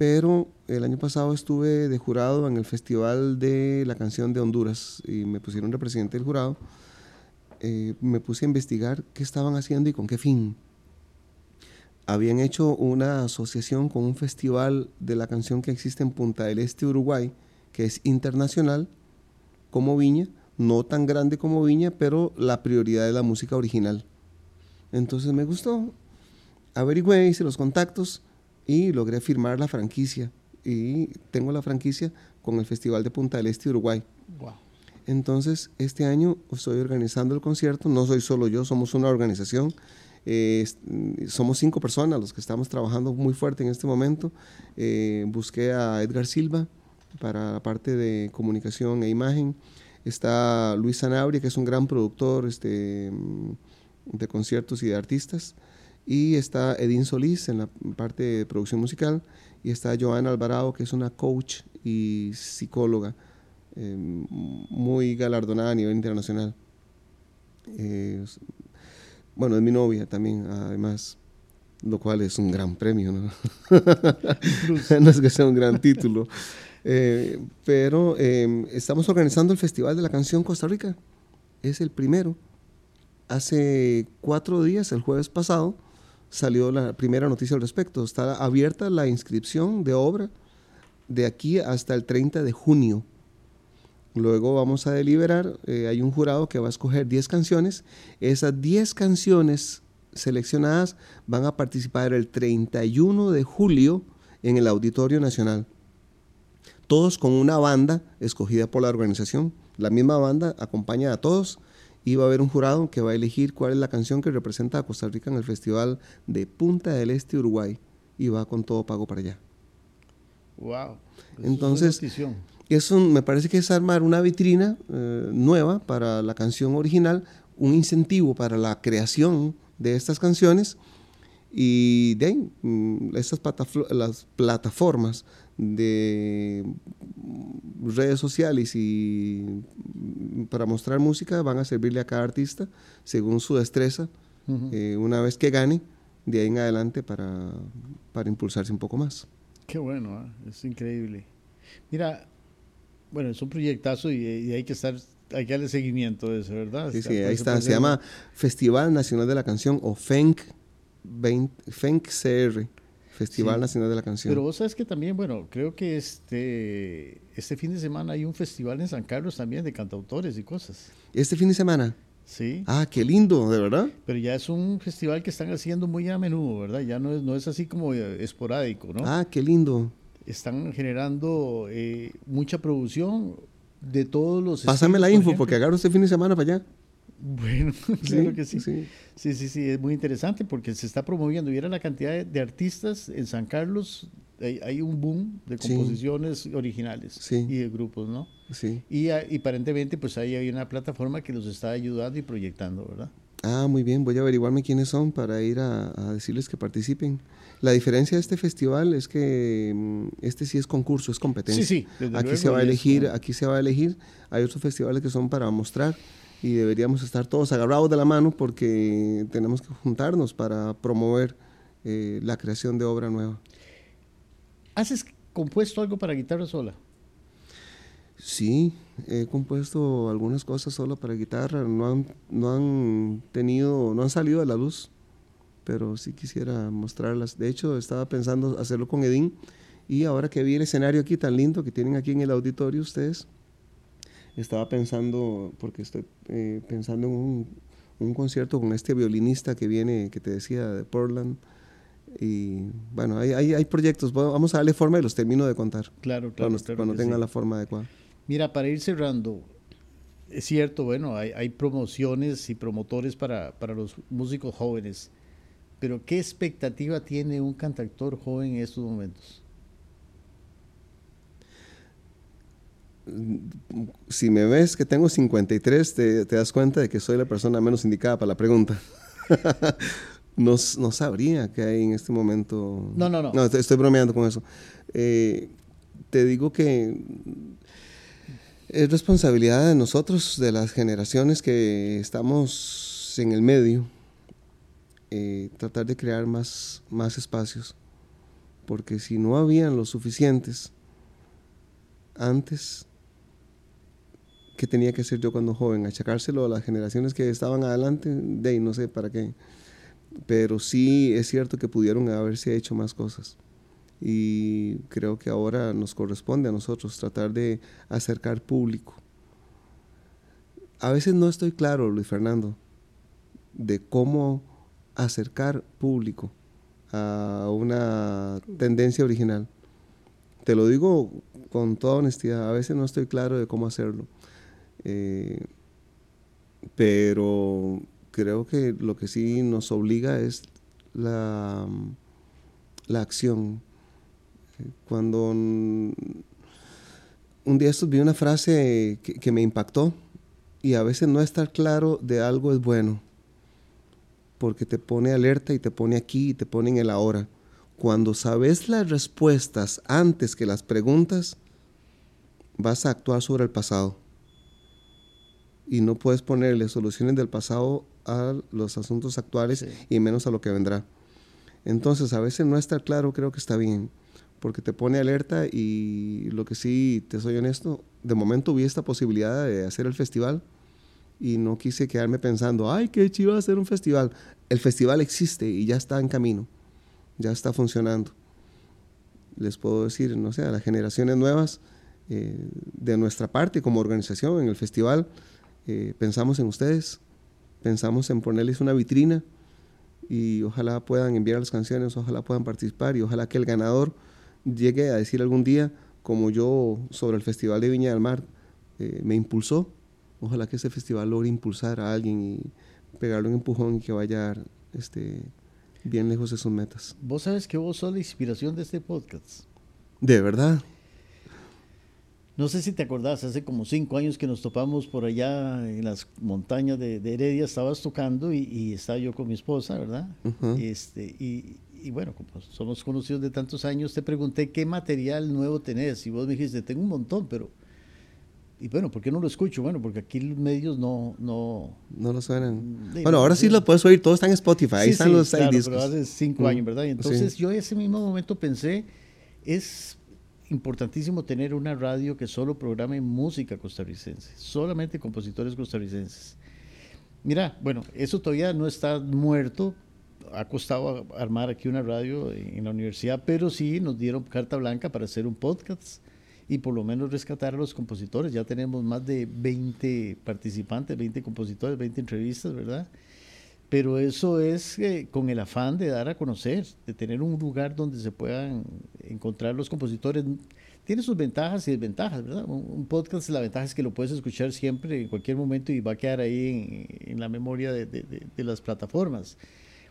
S2: Pero el año pasado estuve de jurado en el Festival de la Canción de Honduras y me pusieron representante del jurado. Eh, me puse a investigar qué estaban haciendo y con qué fin habían hecho una asociación con un festival de la canción que existe en Punta del Este, Uruguay, que es internacional, como Viña, no tan grande como Viña, pero la prioridad es la música original. Entonces me gustó, averigüé, hice los contactos y logré firmar la franquicia. Y tengo la franquicia con el Festival de Punta del Este, Uruguay. Entonces, este año estoy organizando el concierto, no soy solo yo, somos una organización eh, somos cinco personas los que estamos trabajando muy fuerte en este momento. Eh, busqué a Edgar Silva para la parte de comunicación e imagen. Está Luis Sanabria, que es un gran productor este, de conciertos y de artistas. Y está Edín Solís en la parte de producción musical. Y está Joana Alvarado, que es una coach y psicóloga eh, muy galardonada a nivel internacional. Bueno, es mi novia también, además, lo cual es un gran premio, ¿no? no es que sea un gran título. Eh, pero em, estamos organizando el Festival de la Canción Costa Rica. Es el primero. Hace cuatro días, el jueves pasado, salió la primera noticia al respecto. Está abierta la inscripción de obra de aquí hasta el 30 de junio. Luego vamos a deliberar, eh, hay un jurado que va a escoger 10 canciones. Esas 10 canciones seleccionadas van a participar el 31 de julio en el Auditorio Nacional. Todos con una banda escogida por la organización. La misma banda acompaña a todos y va a haber un jurado que va a elegir cuál es la canción que representa a Costa Rica en el Festival de Punta del Este, Uruguay. Y va con todo pago para allá.
S1: Wow.
S2: Entonces, eso me parece que es armar una vitrina eh, nueva para la canción original, un incentivo para la creación de estas canciones y de mm, estas las plataformas de redes sociales y mm, para mostrar música van a servirle a cada artista según su destreza eh, una vez que gane de ahí en adelante para, para impulsarse un poco más.
S1: Qué bueno, ¿ah? es increíble. Mira, bueno, es un proyectazo y, hay que estar, hay que darle seguimiento de eso, ¿verdad?
S2: Sí, sí, ahí está. Se llama Festival Nacional de la Canción o FENC, FENC CR. Festival Nacional de la Canción.
S1: Pero vos sabes que también, bueno, creo que este, este fin de semana hay un festival en San Carlos también de cantautores y cosas.
S2: ¿Este fin de semana?
S1: Sí.
S2: Ah, qué lindo, de verdad.
S1: Pero ya es un festival que están haciendo muy a menudo, ¿verdad? Ya no es, no es así como esporádico, ¿no?
S2: Ah, qué lindo
S1: están generando eh, mucha producción de todos los...
S2: Pásame la info porque agarro este fin de semana para allá.
S1: Bueno, claro que sí. Sí. sí. sí, es muy interesante porque se está promoviendo. Y era la cantidad de, artistas en San Carlos, hay, un boom de composiciones originales y de grupos, ¿no?
S2: Sí.
S1: Y, y, aparentemente pues ahí hay una plataforma que los está ayudando y proyectando, ¿verdad?
S2: Ah, muy bien, voy a averiguarme quiénes son para ir a, decirles que participen. La diferencia de este festival es que mm, este sí es concurso, es competencia.
S1: Sí, sí,
S2: aquí se va a elegir, aquí se va a elegir. Hay otros festivales que son para mostrar y deberíamos estar todos agarrados de la mano porque tenemos que juntarnos para promover eh, la creación de obra nueva.
S1: ¿Haces compuesto algo para guitarra sola?
S2: Sí, he compuesto algunas cosas solo para guitarra, no han, no han tenido, no han salido a la luz, pero sí quisiera mostrarlas. De hecho, estaba pensando hacerlo con Edín y ahora que vi el escenario aquí tan lindo que tienen aquí en el auditorio ustedes, estaba pensando, porque estoy eh, pensando en un, un, concierto con este violinista que viene, que te decía, de Portland. Y bueno, hay, hay, hay proyectos, vamos a darle forma y los termino de contar.
S1: Claro, claro.
S2: Cuando, tenga la forma adecuada.
S1: Mira, para ir cerrando, es cierto, bueno, hay, promociones y promotores para, los músicos jóvenes, pero ¿qué expectativa tiene un cantautor joven en estos momentos?
S2: Si me ves que tengo 53, te, te das cuenta de que soy la persona menos indicada para la pregunta. no, no, sabría qué hay en este momento.
S1: No, no, no.
S2: No, estoy, bromeando con eso. Eh, te digo que es responsabilidad de nosotros, de las generaciones que estamos en el medio, eh, tratar de crear más, más espacios. Porque si no habían los suficientes antes, ¿qué tenía que hacer yo cuando joven? Achacárselo a las generaciones que estaban adelante, de ahí no sé para qué. Pero sí es cierto que pudieron haberse hecho más cosas y creo que ahora nos corresponde a nosotros tratar de acercar público. A veces no estoy claro, Luis Fernando, de cómo acercar público a una tendencia original. Te lo digo con toda honestidad, a veces no estoy claro de cómo hacerlo. Eh, pero creo que lo que sí nos obliga es la, la acción, cuando un día vi una frase que, me impactó y a veces no estar claro de algo es bueno, porque te pone alerta y te pone aquí y te pone en el ahora. Cuando sabes las respuestas antes que las preguntas, vas a actuar sobre el pasado. Y no puedes ponerle soluciones del pasado a los asuntos actuales y menos a lo que vendrá. Entonces, a veces no estar claro creo que está bien porque te pone alerta y lo que sí, te soy honesto, de momento vi esta posibilidad de hacer el festival y no quise quedarme pensando, ay, qué chido hacer un festival. El festival existe y ya está en camino, ya está funcionando. Les puedo decir, no sé, a las generaciones nuevas, eh, de nuestra parte como organización en el festival, eh, pensamos en ustedes, pensamos en ponerles una vitrina y ojalá puedan enviar las canciones, ojalá puedan participar y ojalá que el ganador llegue a decir algún día, como yo sobre el Festival de Viña del Mar, eh, me impulsó. Ojalá que ese festival logre impulsar a alguien y pegarle un empujón y que vaya este, bien lejos de sus metas.
S1: Vos sabes que vos sos la inspiración de este podcast.
S2: De verdad.
S1: No sé si te acordás, hace como cinco años que nos topamos por allá en las montañas de, Heredia, estabas tocando y, estaba yo con mi esposa, ¿verdad? este, y, y bueno, como somos conocidos de tantos años, te pregunté qué material nuevo tenés y vos me dijiste, tengo un montón, pero... Y bueno, ¿por qué no lo escucho? Bueno, porque aquí los medios no... No,
S2: no lo suenan. bueno, ahora sí lo puedes oír, todo está en Spotify, ahí están los
S1: claro, pero hace cinco años, ¿verdad? Y entonces yo en ese mismo momento pensé, es importantísimo tener una radio que solo programe música costarricense, solamente compositores costarricenses. Mira, bueno, eso todavía no está muerto, ha costado armar aquí una radio en la universidad, pero sí nos dieron carta blanca para hacer un podcast y por lo menos rescatar a los compositores. Ya tenemos más de 20 participantes, 20 compositores, 20 entrevistas, ¿verdad? Pero eso es eh, con el afán de dar a conocer, de tener un lugar donde se puedan encontrar los compositores. Tiene sus ventajas y desventajas, ¿verdad? Un, podcast, la ventaja es que lo puedes escuchar siempre, en cualquier momento, y va a quedar ahí en, la memoria de, de las plataformas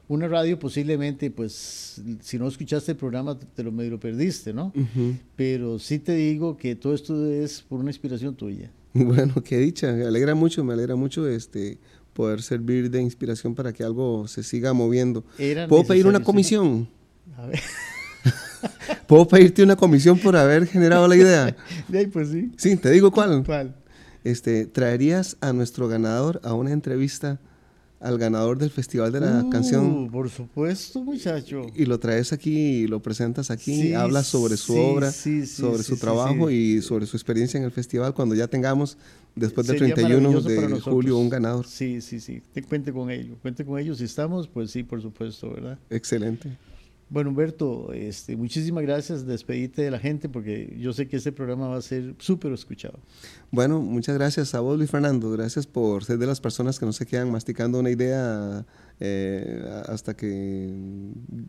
S1: una radio posiblemente, pues, si no escuchaste el programa, te lo medio perdiste, ¿no? Pero sí te digo que todo esto es por una inspiración tuya.
S2: Bueno, qué dicha, me alegra mucho, me alegra mucho este poder servir de inspiración para que algo se siga moviendo. ¿Puedo pedir una comisión? A ver. ¿Puedo pedirte una comisión por haber generado la idea?
S1: pues sí.
S2: Sí, te digo cuál.
S1: ¿Cuál?
S2: Este, ¿traerías a nuestro ganador a una entrevista al ganador del Festival de la uh, Canción.
S1: Por supuesto, muchacho.
S2: Y lo traes aquí lo presentas aquí, hablas sobre su obra, sobre su trabajo y sobre su experiencia en el festival cuando ya tengamos, después del 31 de julio, un ganador.
S1: Sí, sí, sí. Te cuente con ello. Cuente con ellos. Si estamos, pues sí, por supuesto, ¿verdad?
S2: Excelente.
S1: Bueno, Humberto, este, muchísimas gracias. Despedite de la gente porque yo sé que este programa va a ser súper escuchado.
S2: Bueno, muchas gracias a vos, Luis Fernando. Gracias por ser de las personas que no se quedan masticando una idea eh, hasta que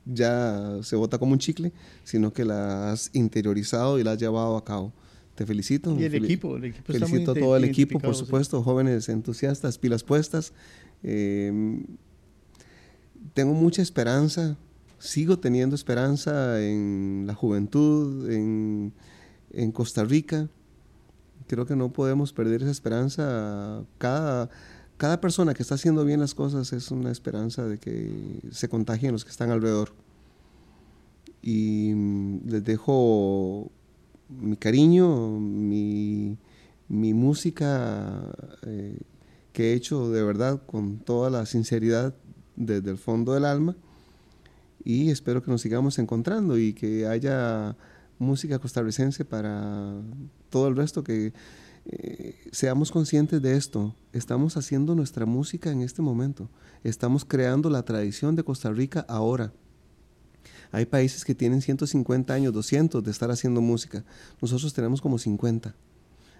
S2: ya se bota como un chicle, sino que la has interiorizado y la has llevado a cabo. te felicito.
S1: Y el equipo, el equipo
S2: Felicito a todo el equipo, por supuesto, jóvenes entusiastas, pilas puestas. Em, tengo mucha esperanza, sigo teniendo esperanza en la juventud, en, en Costa Rica. Creo que no podemos perder esa esperanza. Cada, cada persona que está haciendo bien las cosas es una esperanza de que se contagien los que están alrededor. Y mm, les dejo mi cariño, mi, música eh, que he hecho de verdad con toda la sinceridad desde el fondo del alma y espero que nos sigamos encontrando y que haya música costarricense para todo el resto que eh, seamos conscientes de esto. Estamos haciendo nuestra música en este momento. Estamos creando la tradición de Costa Rica ahora. Hay países que tienen 150 años, 200 de estar haciendo música. Nosotros tenemos como 50.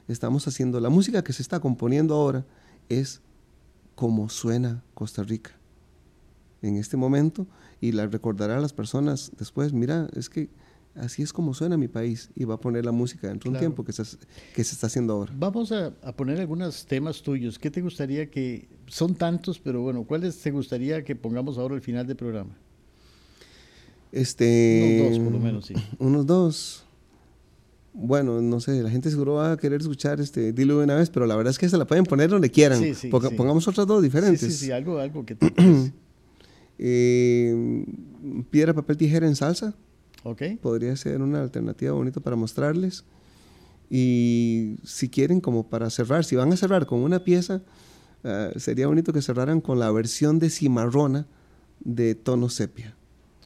S2: Estamos haciendo, la música que se está componiendo ahora es como suena Costa Rica en este momento y la recordará a las personas después, mira, es que así es como suena mi país y va a poner la música dentro de un tiempo que se, que se está haciendo ahora.
S1: Vamos a, a, poner algunos temas tuyos. ¿Qué te gustaría que, son tantos, pero bueno, ¿cuáles te gustaría que pongamos ahora al final del programa?
S2: Este,
S1: unos dos, por lo menos, sí.
S2: Unos dos. Bueno, no sé, la gente seguro va a querer escuchar este Dilo de una vez, pero la verdad es que se la pueden poner donde quieran. Sí, sí, Pongamos otras dos diferentes. Sí,
S1: sí, sí, algo, algo que te
S2: eh, Piedra, papel, tijera en salsa.
S1: Ok.
S2: Podría ser una alternativa bonita para mostrarles. Y si quieren, como para cerrar, si van a cerrar con una pieza, uh, sería bonito que cerraran con la versión de Cimarrona de tono sepia.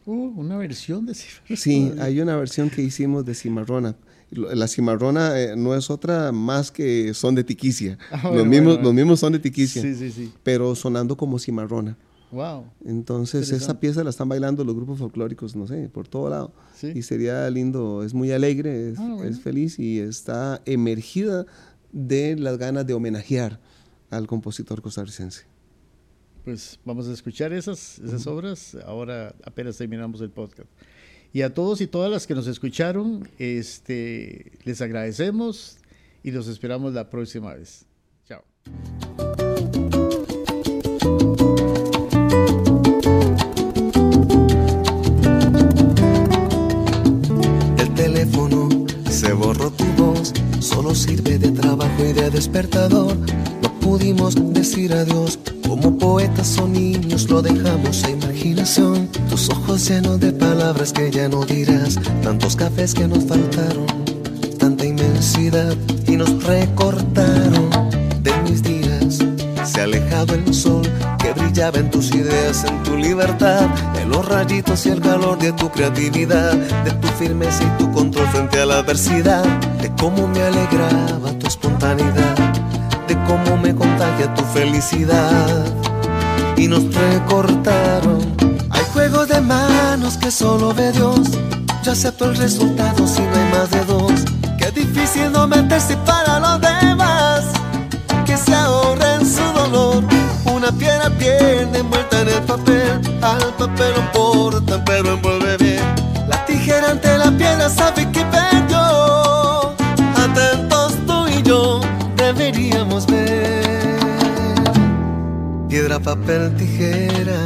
S1: Uh, una versión de cimarrona.
S2: Sí, hay una versión que hicimos de cimarrona. La cimarrona eh, no es otra más que son de tiquicia. Ah, los, mismos, los mismos son de tiquicia.
S1: Sí, sí, sí.
S2: Pero sonando como cimarrona.
S1: Wow.
S2: Entonces esa pieza la están bailando los grupos folclóricos, no sé, por todo lado. Y sería lindo, es muy alegre, es, ah, es, feliz y está emergida de las ganas de homenajear al compositor costarricense
S1: pues vamos a escuchar esas, esas obras. Ahora apenas terminamos el podcast. Y a todos y todas las que nos escucharon, este, les agradecemos y los esperamos la próxima vez. Chao.
S3: Sirve de trabajo y de despertador. No pudimos decir adiós como poetas o niños lo dejamos a imaginación. Tus ojos llenos de palabras que ya no dirás. Tantos cafés que nos faltaron. Tanta inmensidad y nos recortaron de mis días. Se ha alejado el sol que brillaba en tus ideas, en tu libertad, en los rayitos y el calor de tu creatividad, de tu firmeza y tu control frente a la adversidad, de cómo me alegraba tu espontaneidad de cómo me contagia tu felicidad. Y nos recortaron. Hay juegos de manos que solo ve Dios. Yo acepto el resultado si no hay más de dos. Qué difícil no meterse para los demás. Que se ahorren su dolor. Una piedra pierde envuelta en el papel. Al papel lo portan, pero envuelve bien. La tijera ante la piedra sabe que perdió. Atentos tú y yo deberíamos ver. Piedra, papel, tijera.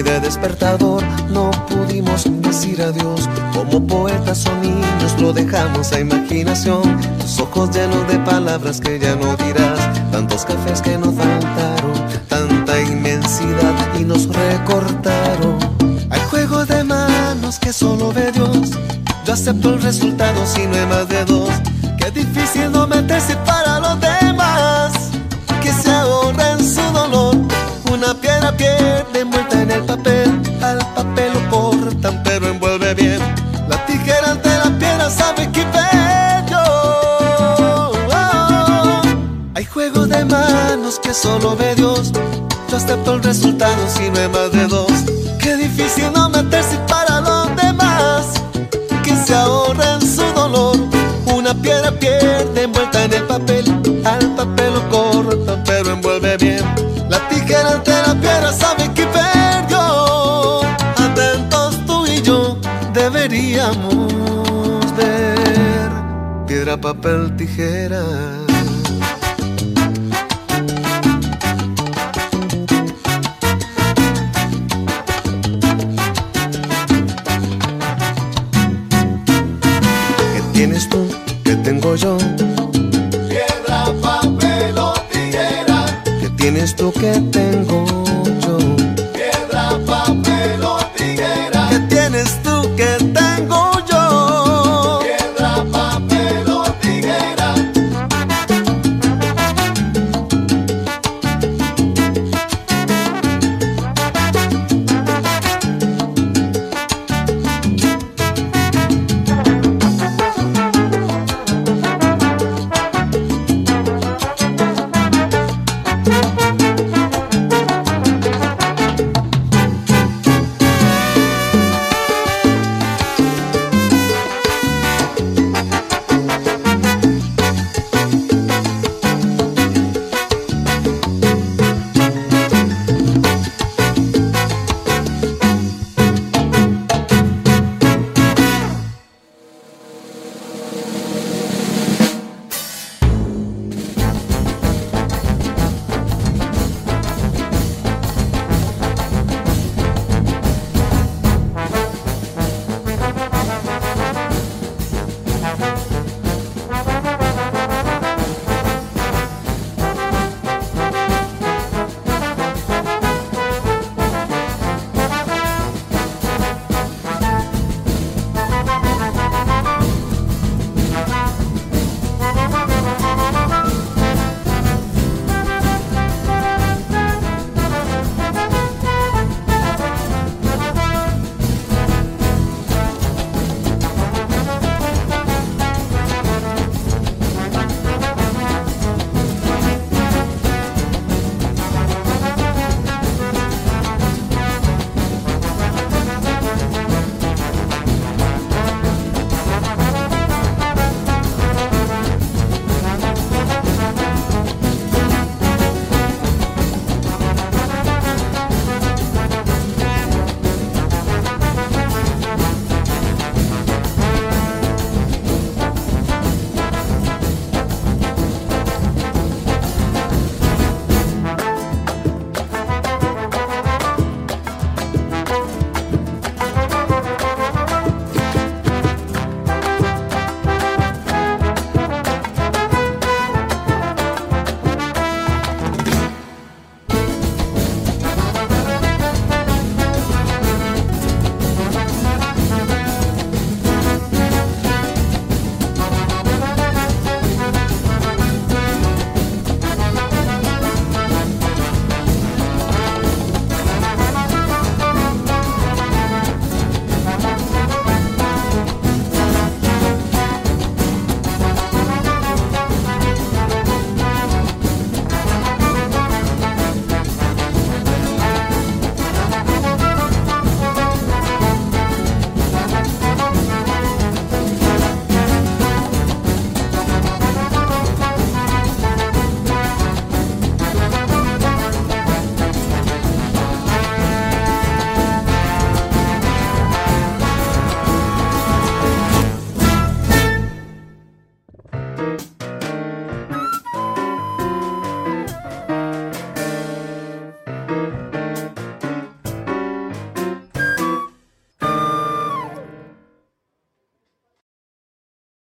S3: Y de despertador. No pudimos decir adiós, como poetas o niños lo dejamos a imaginación. Tus ojos llenos de palabras que ya no dirás tantos cafés que nos faltaron, tanta inmensidad y nos recortaron. Hay juego de manos que solo ve Dios. Yo acepto el resultado si no hay más de dos. Qué difícil no meterse para los demás. Una piedra pierde envuelta en el papel. Al papel lo cortan, pero envuelve bien. La tijera ante la piedra sabe que de manos que solo ve Dios. Yo acepto el resultado si no hay más de dos. Qué difícil no meterse para los demás. Que se ahorren su dolor. Una piedra pierde envuelta en el papel. Al
S2: corta, pelo corta, papel, tijera. ¿Qué tienes tú? ¿Qué tengo yo?
S1: Piedra, papel o tijera.
S2: ¿Qué tienes tú? ¿Qué tengo yo?